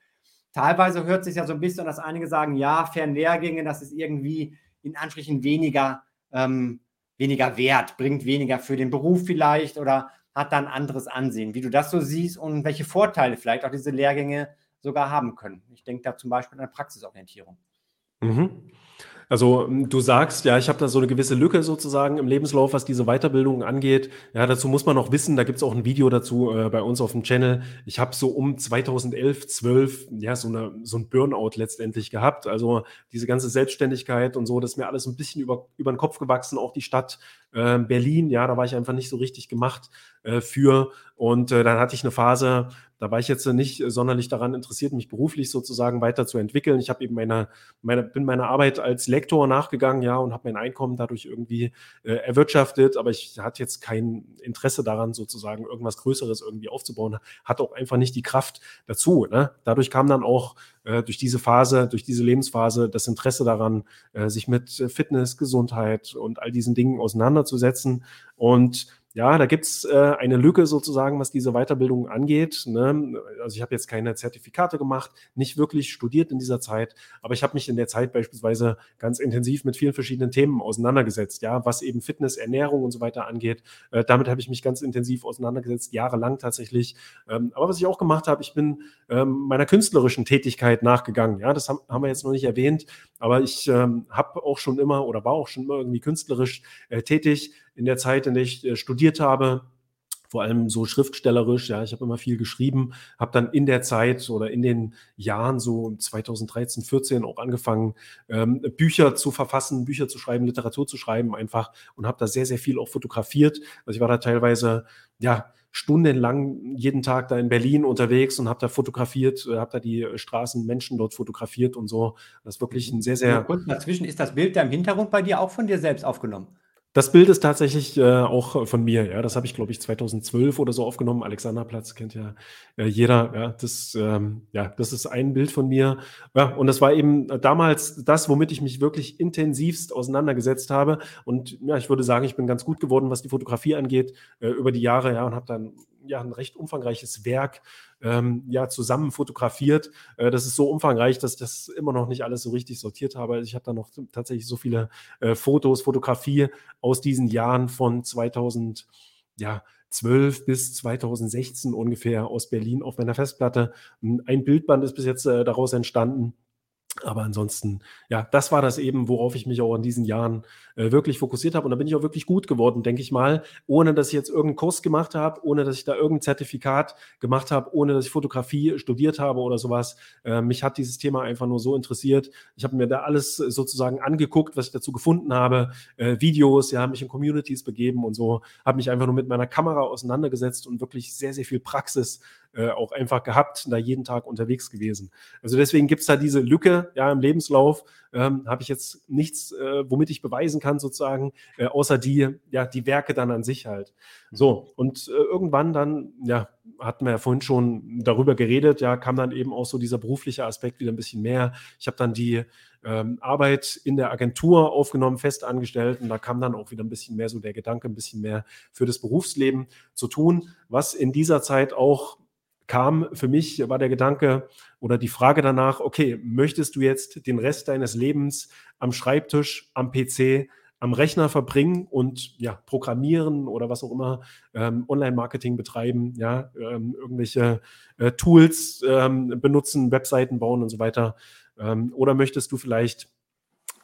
Teilweise hört sich ja so ein bisschen, dass einige sagen, ja, Fernlehrgänge, das ist irgendwie in Anführungsstrichen weniger, ähm, weniger Wert, bringt weniger für den Beruf vielleicht oder hat dann anderes Ansehen. Wie du das so siehst und welche Vorteile vielleicht auch diese Lehrgänge sogar haben können. Ich denke da zum Beispiel an Praxisorientierung. Mhm. Also hm, du sagst, ja, ich habe da so eine gewisse Lücke sozusagen im Lebenslauf, was diese Weiterbildung angeht. Ja, dazu muss man noch wissen, da gibt es auch ein Video dazu äh, bei uns auf dem Channel. Ich habe so um 2011, 12, ja, so, eine, so ein Burnout letztendlich gehabt. Also diese ganze Selbstständigkeit und so, das ist mir alles ein bisschen über, über den Kopf gewachsen, auch die Stadt äh, Berlin, ja, da war ich einfach nicht so richtig gemacht äh, für. Und äh, dann hatte ich eine Phase, da war ich jetzt nicht sonderlich daran interessiert, mich beruflich sozusagen weiterzuentwickeln. Ich habe eben meine, meine, bin meiner Arbeit als Lektor nachgegangen, ja, und habe mein Einkommen dadurch irgendwie äh, erwirtschaftet, aber ich hatte jetzt kein Interesse daran, sozusagen irgendwas Größeres irgendwie aufzubauen, hatte auch einfach nicht die Kraft dazu. Ne? Dadurch kam dann auch äh, durch diese Phase, durch diese Lebensphase das Interesse daran, äh, sich mit Fitness, Gesundheit und all diesen Dingen auseinanderzusetzen. Und ja, da gibt's äh, eine Lücke sozusagen, was diese Weiterbildung angeht. Ne? Also ich habe jetzt keine Zertifikate gemacht, nicht wirklich studiert in dieser Zeit, aber ich habe mich in der Zeit beispielsweise ganz intensiv mit vielen verschiedenen Themen auseinandergesetzt, ja, was eben Fitness, Ernährung und so weiter angeht. Äh, damit habe ich mich ganz intensiv auseinandergesetzt, jahrelang tatsächlich. Ähm, aber was ich auch gemacht habe, ich bin ähm, meiner künstlerischen Tätigkeit nachgegangen. Ja, das haben, haben wir jetzt noch nicht erwähnt, aber ich ähm, habe auch schon immer oder war auch schon immer irgendwie künstlerisch äh, tätig in der Zeit, in der ich äh, studiert habe, vor allem so schriftstellerisch, ja, ich habe immer viel geschrieben, habe dann in der Zeit oder in den Jahren so 2013, 14 auch angefangen, ähm, Bücher zu verfassen, Bücher zu schreiben, Literatur zu schreiben einfach und habe da sehr, sehr viel auch fotografiert. Also ich war da teilweise, ja, stundenlang jeden Tag da in Berlin unterwegs und habe da fotografiert, äh, habe da die Straßen, Menschen dort fotografiert und so. Das ist wirklich ein sehr, sehr... Kurz dazwischen, ist das Bild da im Hintergrund bei dir auch von dir selbst aufgenommen? Das Bild ist tatsächlich äh, auch von mir, ja. Das habe ich, glaube ich, 2012 oder so aufgenommen. Alexanderplatz kennt ja äh, jeder. Ja, das, ähm, ja, das ist ein Bild von mir. Ja, und das war eben damals das, womit ich mich wirklich intensivst auseinandergesetzt habe. Und ja, ich würde sagen, ich bin ganz gut geworden, was die Fotografie angeht, äh, über die Jahre, ja, und habe dann ja ein recht umfangreiches Werk ähm, ja zusammen fotografiert. Äh, das ist so umfangreich, dass ich das immer noch nicht alles so richtig sortiert habe. Also ich habe da noch tatsächlich so viele äh, Fotos, Fotografie aus diesen Jahren von 2000, ja, 12 bis 2016 ungefähr aus Berlin auf meiner Festplatte. Ein Bildband ist bis jetzt äh, daraus entstanden. Aber ansonsten, ja, das war das eben, worauf ich mich auch in diesen Jahren äh, wirklich fokussiert habe. Und da bin ich auch wirklich gut geworden, denke ich mal, ohne dass ich jetzt irgendeinen Kurs gemacht habe, ohne dass ich da irgendein Zertifikat gemacht habe, ohne dass ich Fotografie studiert habe oder sowas. Äh, mich hat dieses Thema einfach nur so interessiert. Ich habe mir da alles sozusagen angeguckt, was ich dazu gefunden habe, äh, Videos, ja, mich in Communities begeben und so, habe mich einfach nur mit meiner Kamera auseinandergesetzt und wirklich sehr, sehr viel Praxis äh, auch einfach gehabt, da jeden Tag unterwegs gewesen. Also deswegen gibt es da diese Lücke ja im Lebenslauf. Ähm, Habe ich jetzt nichts, äh, womit ich beweisen kann, sozusagen, äh, außer die, ja, die Werke dann an sich halt. So, und äh, irgendwann dann, ja, hatten wir ja vorhin schon darüber geredet, ja, kam dann eben auch so dieser berufliche Aspekt wieder ein bisschen mehr. Ich habe dann die ähm, Arbeit in der Agentur aufgenommen, fest angestellt und da kam dann auch wieder ein bisschen mehr so der Gedanke, ein bisschen mehr für das Berufsleben zu tun, was in dieser Zeit auch kam für mich, war der Gedanke oder die Frage danach, okay, möchtest du jetzt den Rest deines Lebens am Schreibtisch, am PC, am Rechner verbringen und ja, programmieren oder was auch immer, ähm, Online-Marketing betreiben, ja, ähm, irgendwelche äh, Tools ähm, benutzen, Webseiten bauen und so weiter. Ähm, oder möchtest du vielleicht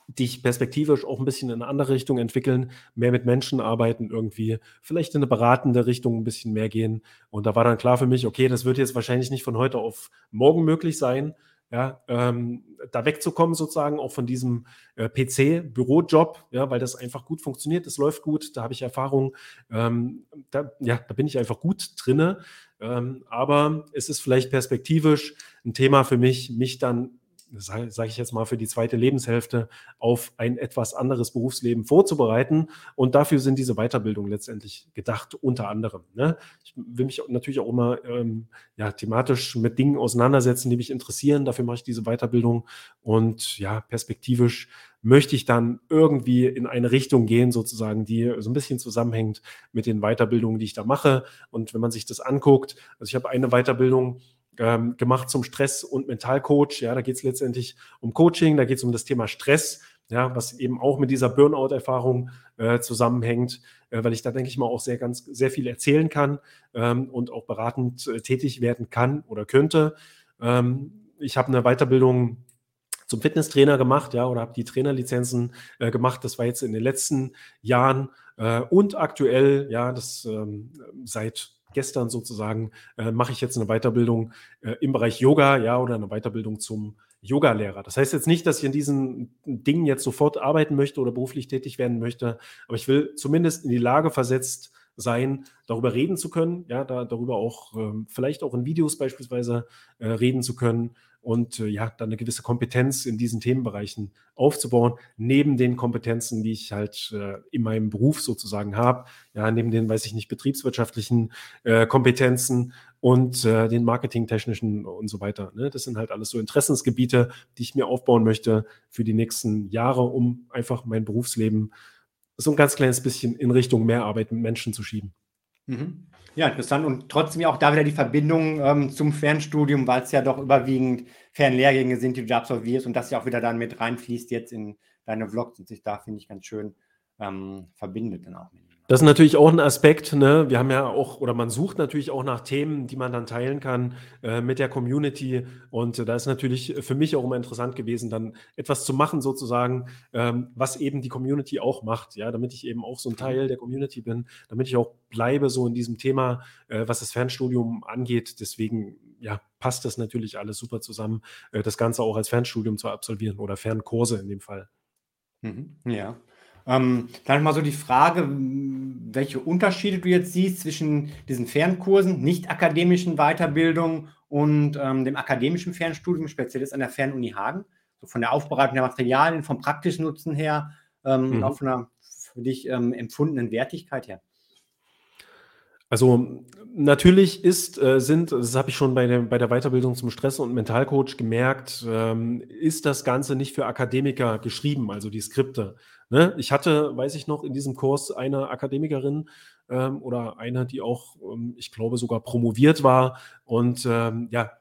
dich perspektivisch auch ein bisschen in eine andere Richtung entwickeln, mehr mit Menschen arbeiten irgendwie, vielleicht in eine beratende Richtung ein bisschen mehr gehen. Und da war dann klar für mich, okay, das wird jetzt wahrscheinlich nicht von heute auf morgen möglich sein. ja, ähm, da wegzukommen sozusagen auch von diesem äh, PC-Bürojob, ja, weil das einfach gut funktioniert, es läuft gut, da habe ich Erfahrung, ähm, da, ja, da bin ich einfach gut drinne. Ähm, aber es ist vielleicht perspektivisch ein Thema für mich, mich dann sage sag ich jetzt mal, für die zweite Lebenshälfte auf ein etwas anderes Berufsleben vorzubereiten. Und dafür sind diese Weiterbildungen letztendlich gedacht, unter anderem. Ne? Ich will mich natürlich auch immer ähm, ja, thematisch mit Dingen auseinandersetzen, die mich interessieren. Dafür mache ich diese Weiterbildung. Und ja, perspektivisch möchte ich dann irgendwie in eine Richtung gehen, sozusagen, die so ein bisschen zusammenhängt mit den Weiterbildungen, die ich da mache. Und wenn man sich das anguckt, also ich habe eine Weiterbildung, ähm, gemacht zum Stress- und Mentalcoach. Ja, da geht es letztendlich um Coaching, da geht es um das Thema Stress, ja, was eben auch mit dieser Burnout-Erfahrung äh, zusammenhängt, äh, weil ich da, denke ich mal, auch sehr, ganz, sehr viel erzählen kann ähm, und auch beratend äh, tätig werden kann oder könnte. Ähm, ich habe eine Weiterbildung zum Fitnesstrainer gemacht, ja, oder habe die Trainerlizenzen äh, gemacht. Das war jetzt in den letzten Jahren äh, und aktuell, ja, das ähm, seit gestern sozusagen, äh, mache ich jetzt eine Weiterbildung äh, im Bereich Yoga, ja, oder eine Weiterbildung zum Yoga-Lehrer. Das heißt jetzt nicht, dass ich in diesen Dingen jetzt sofort arbeiten möchte oder beruflich tätig werden möchte, aber ich will zumindest in die Lage versetzt sein, darüber reden zu können, ja, da, darüber auch ähm, vielleicht auch in Videos beispielsweise äh, reden zu können und äh, ja, dann eine gewisse Kompetenz in diesen Themenbereichen aufzubauen, neben den Kompetenzen, die ich halt äh, in meinem Beruf sozusagen habe, ja, neben den, weiß ich nicht, betriebswirtschaftlichen äh, Kompetenzen und äh, den marketingtechnischen und so weiter. Ne? Das sind halt alles so Interessensgebiete, die ich mir aufbauen möchte für die nächsten Jahre, um einfach mein Berufsleben so ein ganz kleines bisschen in Richtung mehr Arbeit mit Menschen zu schieben. Mhm. Ja, interessant. Und trotzdem ja auch da wieder die Verbindung ähm, zum Fernstudium, weil es ja doch überwiegend Fernlehrgänge sind, die du absolvierst und das ja auch wieder dann mit reinfließt jetzt in deine Vlogs und sich da, finde ich, ganz schön ähm, verbindet dann auch mit. Das ist natürlich auch ein Aspekt. Ne? Wir haben ja auch, oder man sucht natürlich auch nach Themen, die man dann teilen kann äh, mit der Community. Und äh, da ist natürlich für mich auch immer interessant gewesen, dann etwas zu machen, sozusagen, ähm, was eben die Community auch macht. Ja, damit ich eben auch so ein mhm. Teil der Community bin, damit ich auch bleibe so in diesem Thema, äh, was das Fernstudium angeht. Deswegen ja, passt das natürlich alles super zusammen, äh, das Ganze auch als Fernstudium zu absolvieren oder Fernkurse in dem Fall. Mhm. Ja. Ähm, dann mal so die Frage, welche Unterschiede du jetzt siehst zwischen diesen Fernkursen, nicht akademischen Weiterbildung und ähm, dem akademischen Fernstudium, speziell jetzt an der Fernuni Hagen, so von der Aufbereitung der Materialien, vom praktischen Nutzen her ähm, mhm. und auch von der für dich ähm, empfundenen Wertigkeit her. Also natürlich ist, äh, sind, das habe ich schon bei der, bei der Weiterbildung zum Stress- und Mentalcoach gemerkt, ähm, ist das Ganze nicht für Akademiker geschrieben, also die Skripte. Ne? Ich hatte, weiß ich noch, in diesem Kurs eine Akademikerin ähm, oder eine, die auch, ähm, ich glaube, sogar promoviert war und ähm, ja,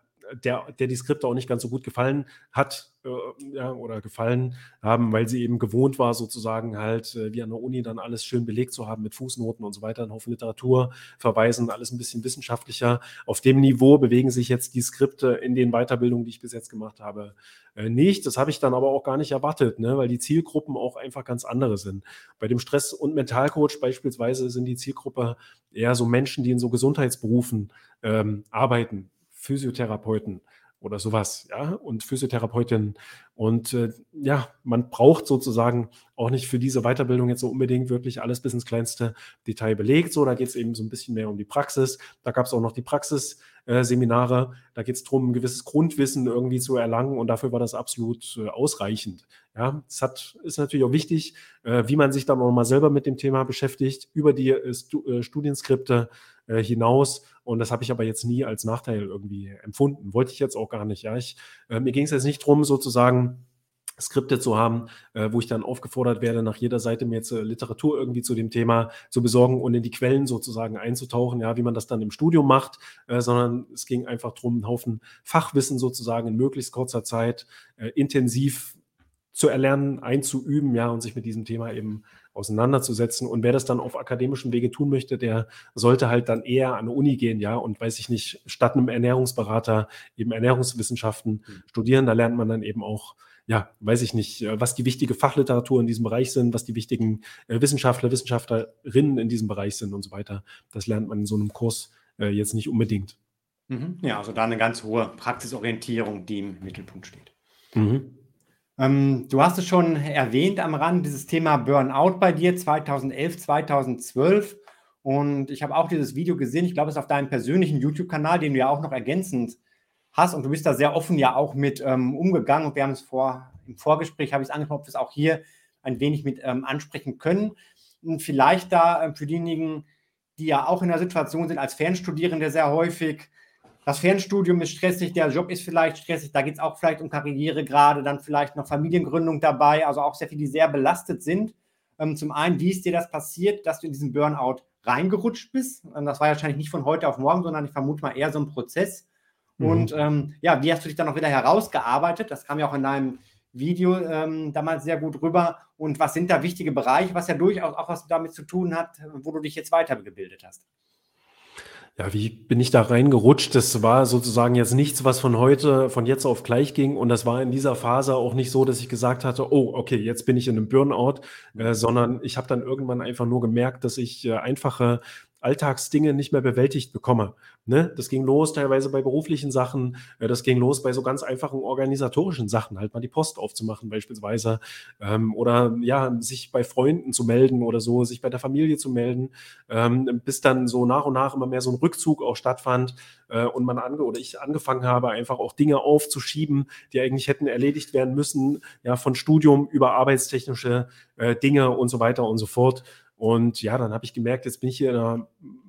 der, der die Skripte auch nicht ganz so gut gefallen hat äh, ja, oder gefallen haben, weil sie eben gewohnt war, sozusagen halt äh, wie an der Uni dann alles schön belegt zu haben mit Fußnoten und so weiter, einen Haufen Literatur verweisen, alles ein bisschen wissenschaftlicher. Auf dem Niveau bewegen sich jetzt die Skripte in den Weiterbildungen, die ich bis jetzt gemacht habe, äh, nicht. Das habe ich dann aber auch gar nicht erwartet, ne, weil die Zielgruppen auch einfach ganz andere sind. Bei dem Stress- und Mentalcoach beispielsweise sind die Zielgruppe eher so Menschen, die in so Gesundheitsberufen ähm, arbeiten Physiotherapeuten oder sowas, ja, und Physiotherapeutinnen. Und äh, ja, man braucht sozusagen auch nicht für diese Weiterbildung jetzt so unbedingt wirklich alles bis ins kleinste Detail belegt. So, da geht es eben so ein bisschen mehr um die Praxis. Da gab es auch noch die Praxisseminare. Äh, da geht es darum, ein gewisses Grundwissen irgendwie zu erlangen und dafür war das absolut äh, ausreichend. Ja, es hat, ist natürlich auch wichtig, äh, wie man sich dann auch mal selber mit dem Thema beschäftigt, über die äh, Stu Studienskripte äh, hinaus. Und das habe ich aber jetzt nie als Nachteil irgendwie empfunden. Wollte ich jetzt auch gar nicht. Ja, ich, äh, mir ging es jetzt nicht darum, sozusagen Skripte zu haben, äh, wo ich dann aufgefordert werde, nach jeder Seite mir jetzt äh, Literatur irgendwie zu dem Thema zu besorgen und in die Quellen sozusagen einzutauchen, ja, wie man das dann im Studium macht, äh, sondern es ging einfach darum, einen Haufen Fachwissen sozusagen in möglichst kurzer Zeit äh, intensiv zu erlernen, einzuüben, ja, und sich mit diesem Thema eben auseinanderzusetzen. Und wer das dann auf akademischem Wege tun möchte, der sollte halt dann eher an eine Uni gehen, ja, und weiß ich nicht, statt einem Ernährungsberater eben Ernährungswissenschaften mhm. studieren. Da lernt man dann eben auch ja, weiß ich nicht, äh, was die wichtige Fachliteratur in diesem Bereich sind, was die wichtigen äh, Wissenschaftler, Wissenschaftlerinnen in diesem Bereich sind und so weiter. Das lernt man in so einem Kurs äh, jetzt nicht unbedingt. Mhm. Ja, also da eine ganz hohe Praxisorientierung, die im Mittelpunkt steht. Mhm. Ähm, du hast es schon erwähnt am Rand, dieses Thema Burnout bei dir 2011, 2012. Und ich habe auch dieses Video gesehen. Ich glaube, es ist auf deinem persönlichen YouTube-Kanal, den du ja auch noch ergänzend hast. Und du bist da sehr offen ja auch mit ähm, umgegangen. Und wir haben es vor, im Vorgespräch, habe ich es angesprochen, ob wir es auch hier ein wenig mit ähm, ansprechen können. Und vielleicht da äh, für diejenigen, die ja auch in der Situation sind, als Fernstudierende sehr häufig, das Fernstudium ist stressig, der Job ist vielleicht stressig, da geht es auch vielleicht um Karriere gerade, dann vielleicht noch Familiengründung dabei, also auch sehr viele, die sehr belastet sind. Ähm, zum einen, wie ist dir das passiert, dass du in diesen Burnout reingerutscht bist? Ähm, das war wahrscheinlich nicht von heute auf morgen, sondern ich vermute mal eher so ein Prozess. Mhm. Und ähm, ja, wie hast du dich dann auch wieder herausgearbeitet? Das kam ja auch in deinem Video ähm, damals sehr gut rüber. Und was sind da wichtige Bereiche, was ja durchaus auch was damit zu tun hat, wo du dich jetzt weitergebildet hast? Ja, wie bin ich da reingerutscht? Das war sozusagen jetzt nichts, was von heute, von jetzt auf gleich ging. Und das war in dieser Phase auch nicht so, dass ich gesagt hatte, oh, okay, jetzt bin ich in einem Burnout, äh, sondern ich habe dann irgendwann einfach nur gemerkt, dass ich äh, einfache Alltagsdinge nicht mehr bewältigt bekomme. Ne? Das ging los teilweise bei beruflichen Sachen, äh, das ging los bei so ganz einfachen organisatorischen Sachen, halt mal die Post aufzumachen beispielsweise ähm, oder ja, sich bei Freunden zu melden oder so, sich bei der Familie zu melden, ähm, bis dann so nach und nach immer mehr so ein Rückzug auch stattfand äh, und man ange oder ich angefangen habe, einfach auch Dinge aufzuschieben, die eigentlich hätten erledigt werden müssen, ja, von Studium über arbeitstechnische äh, Dinge und so weiter und so fort. Und ja, dann habe ich gemerkt, jetzt bin ich hier in einer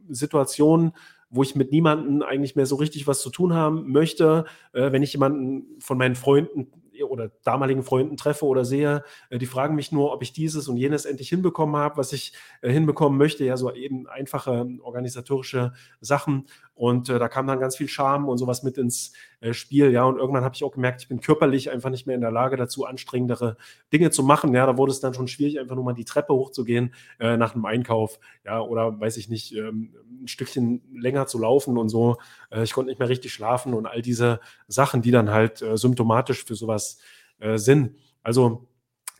Situation, wo ich mit niemandem eigentlich mehr so richtig was zu tun haben möchte. Äh, wenn ich jemanden von meinen Freunden oder damaligen Freunden treffe oder sehe, äh, die fragen mich nur, ob ich dieses und jenes endlich hinbekommen habe, was ich äh, hinbekommen möchte. Ja, so eben einfache organisatorische Sachen. Und äh, da kam dann ganz viel Charme und sowas mit ins äh, Spiel. Ja, und irgendwann habe ich auch gemerkt, ich bin körperlich einfach nicht mehr in der Lage dazu, anstrengendere Dinge zu machen. Ja, da wurde es dann schon schwierig, einfach nur mal die Treppe hochzugehen äh, nach einem Einkauf. Ja, oder weiß ich nicht, ähm, ein Stückchen länger zu laufen und so. Äh, ich konnte nicht mehr richtig schlafen und all diese Sachen, die dann halt äh, symptomatisch für sowas äh, sind. Also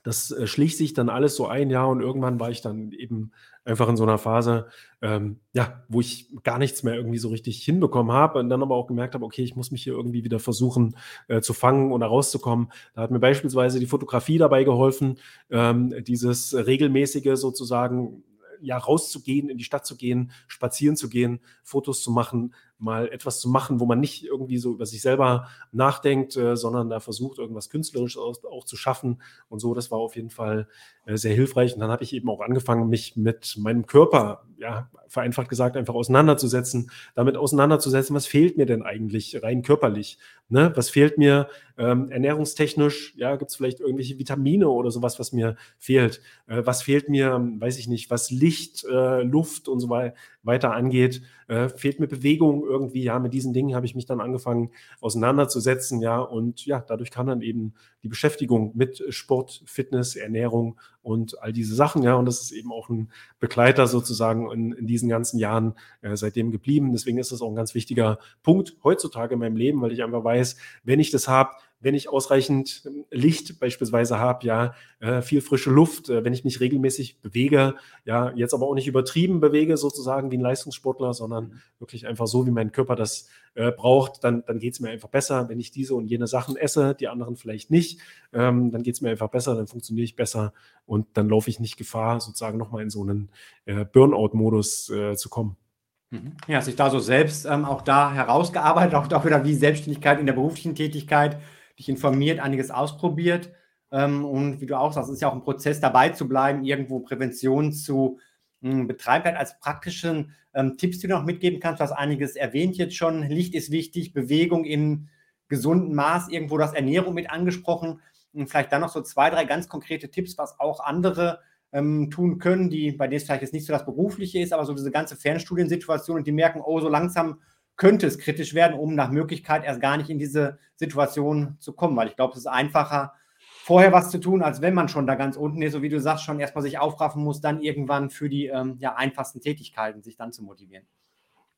das schließt sich dann alles so ein Jahr und irgendwann war ich dann eben einfach in so einer Phase, ähm, ja, wo ich gar nichts mehr irgendwie so richtig hinbekommen habe und dann aber auch gemerkt habe, okay, ich muss mich hier irgendwie wieder versuchen äh, zu fangen oder rauszukommen. Da hat mir beispielsweise die Fotografie dabei geholfen, ähm, dieses regelmäßige sozusagen ja, rauszugehen, in die Stadt zu gehen, spazieren zu gehen, Fotos zu machen, mal etwas zu machen, wo man nicht irgendwie so über sich selber nachdenkt, äh, sondern da versucht, irgendwas Künstlerisches auch, auch, zu schaffen und so. Das war auf jeden Fall äh, sehr hilfreich. Und dann habe ich eben auch angefangen, mich mit meinem Körper, ja, vereinfacht gesagt, einfach auseinanderzusetzen, damit auseinanderzusetzen, was fehlt mir denn eigentlich rein körperlich? Ne? Was fehlt mir ähm, ernährungstechnisch? Ja, gibt es vielleicht irgendwelche Vitamine oder sowas, was mir fehlt? Äh, was fehlt mir, weiß ich nicht, was Licht, äh, Luft und so weiter angeht? Äh, fehlt mir Bewegung irgendwie? Ja, mit diesen Dingen habe ich mich dann angefangen auseinanderzusetzen, ja, und ja, dadurch kam dann eben die Beschäftigung mit Sport, Fitness, Ernährung und all diese Sachen, ja, und das ist eben auch ein Begleiter sozusagen in, in diesen ganzen Jahren äh, seitdem geblieben. Deswegen ist das auch ein ganz wichtiger Punkt heutzutage in meinem Leben, weil ich einfach weiß, wenn ich das habe, wenn ich ausreichend ähm, Licht beispielsweise habe, ja, äh, viel frische Luft, äh, wenn ich mich regelmäßig bewege, ja, jetzt aber auch nicht übertrieben bewege, sozusagen wie ein Leistungssportler, sondern wirklich einfach so, wie mein Körper das äh, braucht, dann, dann geht es mir einfach besser. Wenn ich diese und jene Sachen esse, die anderen vielleicht nicht, ähm, dann geht es mir einfach besser, dann funktioniere ich besser und dann laufe ich nicht Gefahr, sozusagen nochmal in so einen äh, Burnout-Modus äh, zu kommen. Mhm. Ja, sich da so selbst ähm, auch da herausgearbeitet, auch, auch wieder wie Selbstständigkeit in der beruflichen Tätigkeit dich informiert, einiges ausprobiert. Ähm, und wie du auch sagst, ist ja auch ein Prozess, dabei zu bleiben, irgendwo Prävention zu ähm, betreiben. Als praktischen ähm, Tipps, die du noch mitgeben kannst, du hast einiges erwähnt jetzt schon. Licht ist wichtig, Bewegung im gesunden Maß, irgendwo das Ernährung mit angesprochen. Und vielleicht dann noch so zwei, drei ganz konkrete Tipps, was auch andere ähm, tun können, die bei denen es vielleicht jetzt nicht so das Berufliche ist, aber so diese ganze Fernstudiensituation und die merken, oh, so langsam könnte es kritisch werden, um nach Möglichkeit erst gar nicht in diese Situation zu kommen, weil ich glaube, es ist einfacher, vorher was zu tun, als wenn man schon da ganz unten ist, so wie du sagst, schon erstmal sich aufraffen muss, dann irgendwann für die ähm, ja, einfachsten Tätigkeiten sich dann zu motivieren.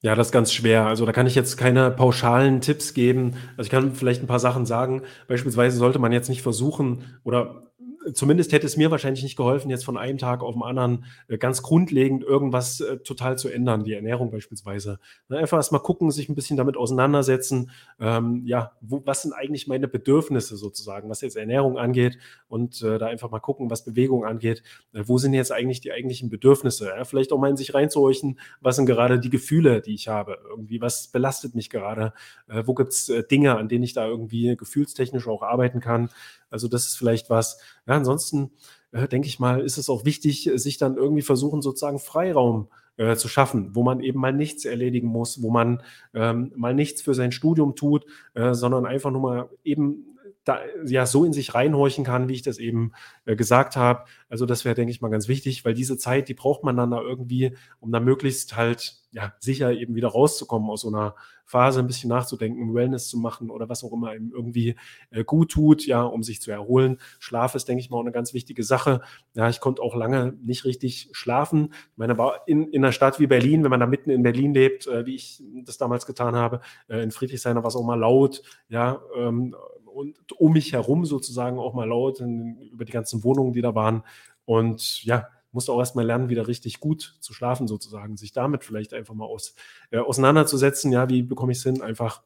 Ja, das ist ganz schwer. Also da kann ich jetzt keine pauschalen Tipps geben. Also ich kann vielleicht ein paar Sachen sagen. Beispielsweise sollte man jetzt nicht versuchen oder zumindest hätte es mir wahrscheinlich nicht geholfen, jetzt von einem Tag auf den anderen äh, ganz grundlegend irgendwas äh, total zu ändern, die Ernährung beispielsweise. Ne, einfach erstmal gucken, sich ein bisschen damit auseinandersetzen. Ähm, ja, wo, was sind eigentlich meine Bedürfnisse sozusagen, was jetzt Ernährung angeht und äh, da einfach mal gucken, was Bewegung angeht. Äh, wo sind jetzt eigentlich die eigentlichen Bedürfnisse? Ja, vielleicht auch mal in sich reinzuhorchen, was sind gerade die Gefühle, die ich habe? Irgendwie, was belastet mich gerade? Äh, wo gibt es äh, Dinge, an denen ich da irgendwie gefühlstechnisch auch arbeiten kann? Also das ist vielleicht was. Ja, ansonsten äh, denke ich mal, ist es auch wichtig, sich dann irgendwie versuchen, sozusagen Freiraum äh, zu schaffen, wo man eben mal nichts erledigen muss, wo man ähm, mal nichts für sein Studium tut, äh, sondern einfach nur mal eben da ja so in sich reinhorchen kann, wie ich das eben äh, gesagt habe. Also das wäre, denke ich mal, ganz wichtig, weil diese Zeit, die braucht man dann da irgendwie, um da möglichst halt ja sicher eben wieder rauszukommen aus so einer Phase, ein bisschen nachzudenken, Wellness zu machen oder was auch immer einem irgendwie äh, gut tut, ja, um sich zu erholen. Schlaf ist, denke ich mal, auch eine ganz wichtige Sache. Ja, ich konnte auch lange nicht richtig schlafen. Ich meine, war in, in einer Stadt wie Berlin, wenn man da mitten in Berlin lebt, äh, wie ich das damals getan habe, äh, in Friedrichshain war es auch mal laut, ja, ähm, und um mich herum sozusagen auch mal laut in, über die ganzen Wohnungen, die da waren. Und ja, musste auch erstmal lernen, wieder richtig gut zu schlafen sozusagen, sich damit vielleicht einfach mal aus, äh, auseinanderzusetzen. Ja, wie bekomme ich es hin, einfach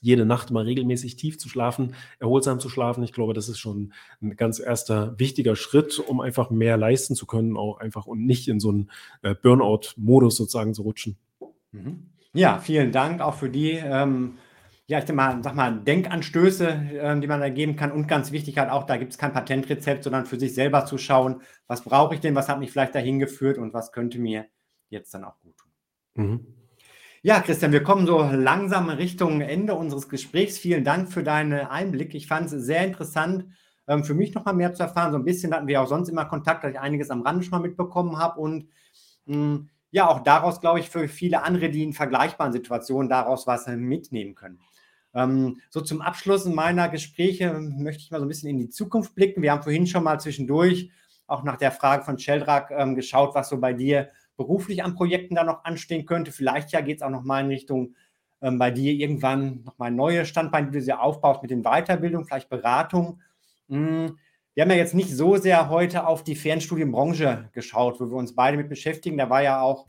jede Nacht mal regelmäßig tief zu schlafen, erholsam zu schlafen. Ich glaube, das ist schon ein ganz erster wichtiger Schritt, um einfach mehr leisten zu können, auch einfach und nicht in so einen äh, Burnout-Modus sozusagen zu rutschen. Mhm. Ja, vielen Dank auch für die ähm, ja, ich mal, sag mal, Denkanstöße, äh, die man da geben kann. Und ganz wichtig halt auch, da gibt es kein Patentrezept, sondern für sich selber zu schauen, was brauche ich denn, was hat mich vielleicht dahin geführt und was könnte mir jetzt dann auch gut tun. Mhm. Ja, Christian, wir kommen so langsam Richtung Ende unseres Gesprächs. Vielen Dank für deinen Einblick. Ich fand es sehr interessant, ähm, für mich noch mal mehr zu erfahren. So ein bisschen hatten wir auch sonst immer Kontakt, dass ich einiges am Rande schon mal mitbekommen habe und mh, hm, ja, auch daraus, glaube ich, für viele andere, die in vergleichbaren Situationen daraus was mitnehmen können. Ähm, so zum Abschluss meiner Gespräche möchte ich mal so ein bisschen in die Zukunft blicken. Wir haben vorhin schon mal zwischendurch auch nach der Frage von Sheldrak ähm, geschaut, was so bei dir beruflich an Projekten da noch anstehen könnte. Vielleicht ja geht es auch noch mal in Richtung ähm, bei dir irgendwann noch mal neue Standbeine, die du sehr aufbaust mit den Weiterbildungen, vielleicht Beratung. Hm. Wir haben ja jetzt nicht so sehr heute auf die Fernstudienbranche geschaut, wo wir uns beide mit beschäftigen. Da war ja auch,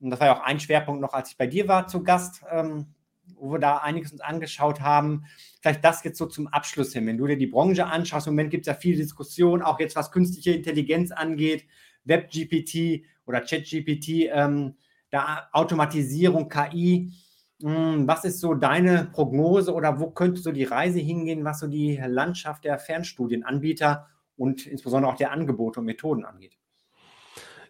und das war ja auch ein Schwerpunkt noch, als ich bei dir war zu Gast, ähm, wo wir da einiges uns angeschaut haben. Vielleicht das jetzt so zum Abschluss hin. Wenn du dir die Branche anschaust, im Moment gibt es ja viel Diskussion, auch jetzt was künstliche Intelligenz angeht, WebGPT oder ChatGPT, ähm, da Automatisierung, KI. Hm, was ist so deine Prognose oder wo könnte so die Reise hingehen, was so die Landschaft der Fernstudienanbieter und insbesondere auch der Angebote und Methoden angeht?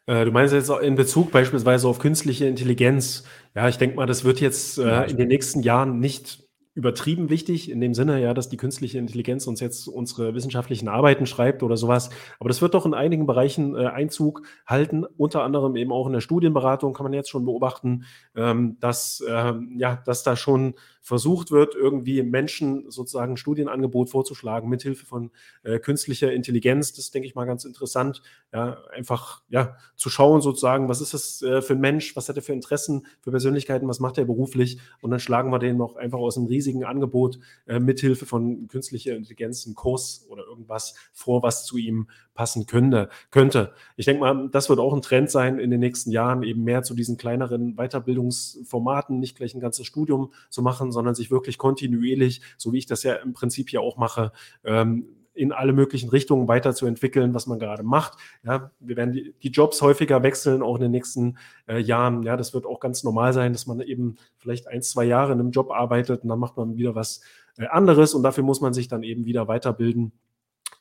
Äh, du meinst jetzt in Bezug beispielsweise auf künstliche Intelligenz. Ja, ich denke mal, das wird jetzt äh, in den nächsten Jahren nicht übertrieben wichtig, in dem Sinne, ja, dass die künstliche Intelligenz uns jetzt unsere wissenschaftlichen Arbeiten schreibt oder sowas. Aber das wird doch in einigen Bereichen äh, Einzug halten, unter anderem eben auch in der Studienberatung kann man jetzt schon beobachten, ähm, dass, ähm, ja, dass da schon versucht wird, irgendwie Menschen sozusagen ein Studienangebot vorzuschlagen, mithilfe von äh, künstlicher Intelligenz. Das denke ich mal ganz interessant. Ja, einfach ja, zu schauen, sozusagen, was ist das äh, für ein Mensch, was hat er für Interessen, für Persönlichkeiten, was macht er beruflich? Und dann schlagen wir den noch einfach aus einem riesigen Angebot äh, mithilfe von künstlicher Intelligenz einen Kurs oder irgendwas vor, was zu ihm passen könnte. könnte. Ich denke mal, das wird auch ein Trend sein in den nächsten Jahren, eben mehr zu diesen kleineren Weiterbildungsformaten, nicht gleich ein ganzes Studium zu machen, sondern sich wirklich kontinuierlich, so wie ich das ja im Prinzip hier auch mache, ähm, in alle möglichen Richtungen weiterzuentwickeln, was man gerade macht. Ja, wir werden die, die Jobs häufiger wechseln, auch in den nächsten äh, Jahren. Ja, das wird auch ganz normal sein, dass man eben vielleicht ein, zwei Jahre in einem Job arbeitet und dann macht man wieder was äh, anderes und dafür muss man sich dann eben wieder weiterbilden.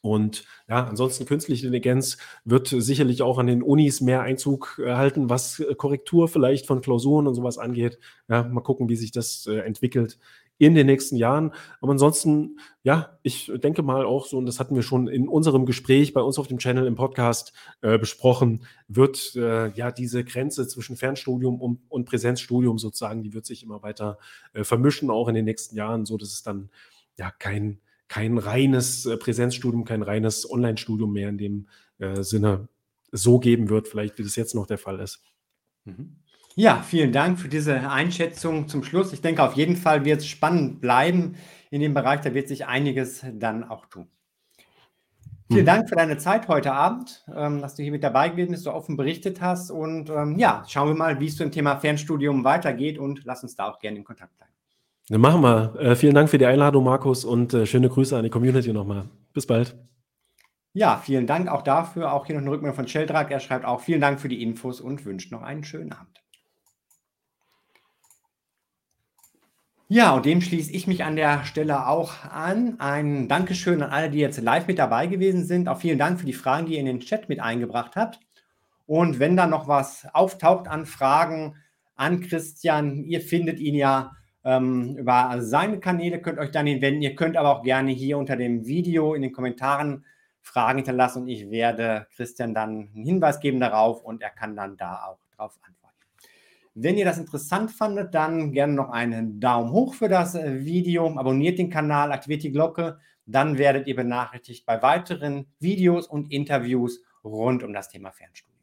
Und ja, ansonsten künstliche Intelligenz wird sicherlich auch an den Unis mehr Einzug erhalten, was äh, Korrektur vielleicht von Klausuren und sowas angeht. Ja, mal gucken, wie sich das äh, entwickelt in den nächsten Jahren. Aber ansonsten, ja, ich denke mal auch so, und das hatten wir schon in unserem Gespräch bei uns auf dem Channel im Podcast äh, besprochen, wird äh, ja diese Grenze zwischen Fernstudium und, und, Präsenzstudium sozusagen, die wird sich immer weiter äh, vermischen, auch in den nächsten Jahren, so dass es dann ja kein kein reines äh, Präsenzstudium, kein reines Online-Studium mehr in dem äh, Sinne so geben wird, vielleicht wie das jetzt noch der Fall ist. Mhm. Ja, vielen Dank für diese Einschätzung zum Schluss. Ich denke, auf jeden Fall wird es spannend bleiben in dem Bereich. Da wird sich einiges dann auch tun. Vielen mhm. Dank für deine Zeit heute Abend, ähm, dass du hier mit dabei gewesen bist, so offen berichtet hast. Und ähm, ja, schauen wir mal, wie es zum Thema Fernstudium weitergeht und lass uns da auch gerne in Kontakt bleiben. Dann machen wir. Äh, vielen Dank für die Einladung, Markus, und äh, schöne Grüße an die Community nochmal. Bis bald. Ja, vielen Dank auch dafür. Auch hier noch eine Rückmeldung von Sheldrak. Er schreibt auch vielen Dank für die Infos und wünscht noch einen schönen Abend. Ja, und dem schließe ich mich an der Stelle auch an. Ein Dankeschön an alle, die jetzt live mit dabei gewesen sind. Auch vielen Dank für die Fragen, die ihr in den Chat mit eingebracht habt. Und wenn da noch was auftaucht an Fragen an Christian, ihr findet ihn ja ähm, über seine Kanäle, könnt euch dann ihn wenden. Ihr könnt aber auch gerne hier unter dem Video in den Kommentaren Fragen hinterlassen und ich werde Christian dann einen Hinweis geben darauf und er kann dann da auch drauf antworten. Wenn ihr das interessant fandet, dann gerne noch einen Daumen hoch für das äh, Video, abonniert den Kanal, aktiviert die Glocke, dann werdet ihr benachrichtigt bei weiteren Videos und Interviews rund um das Thema Fernstudium.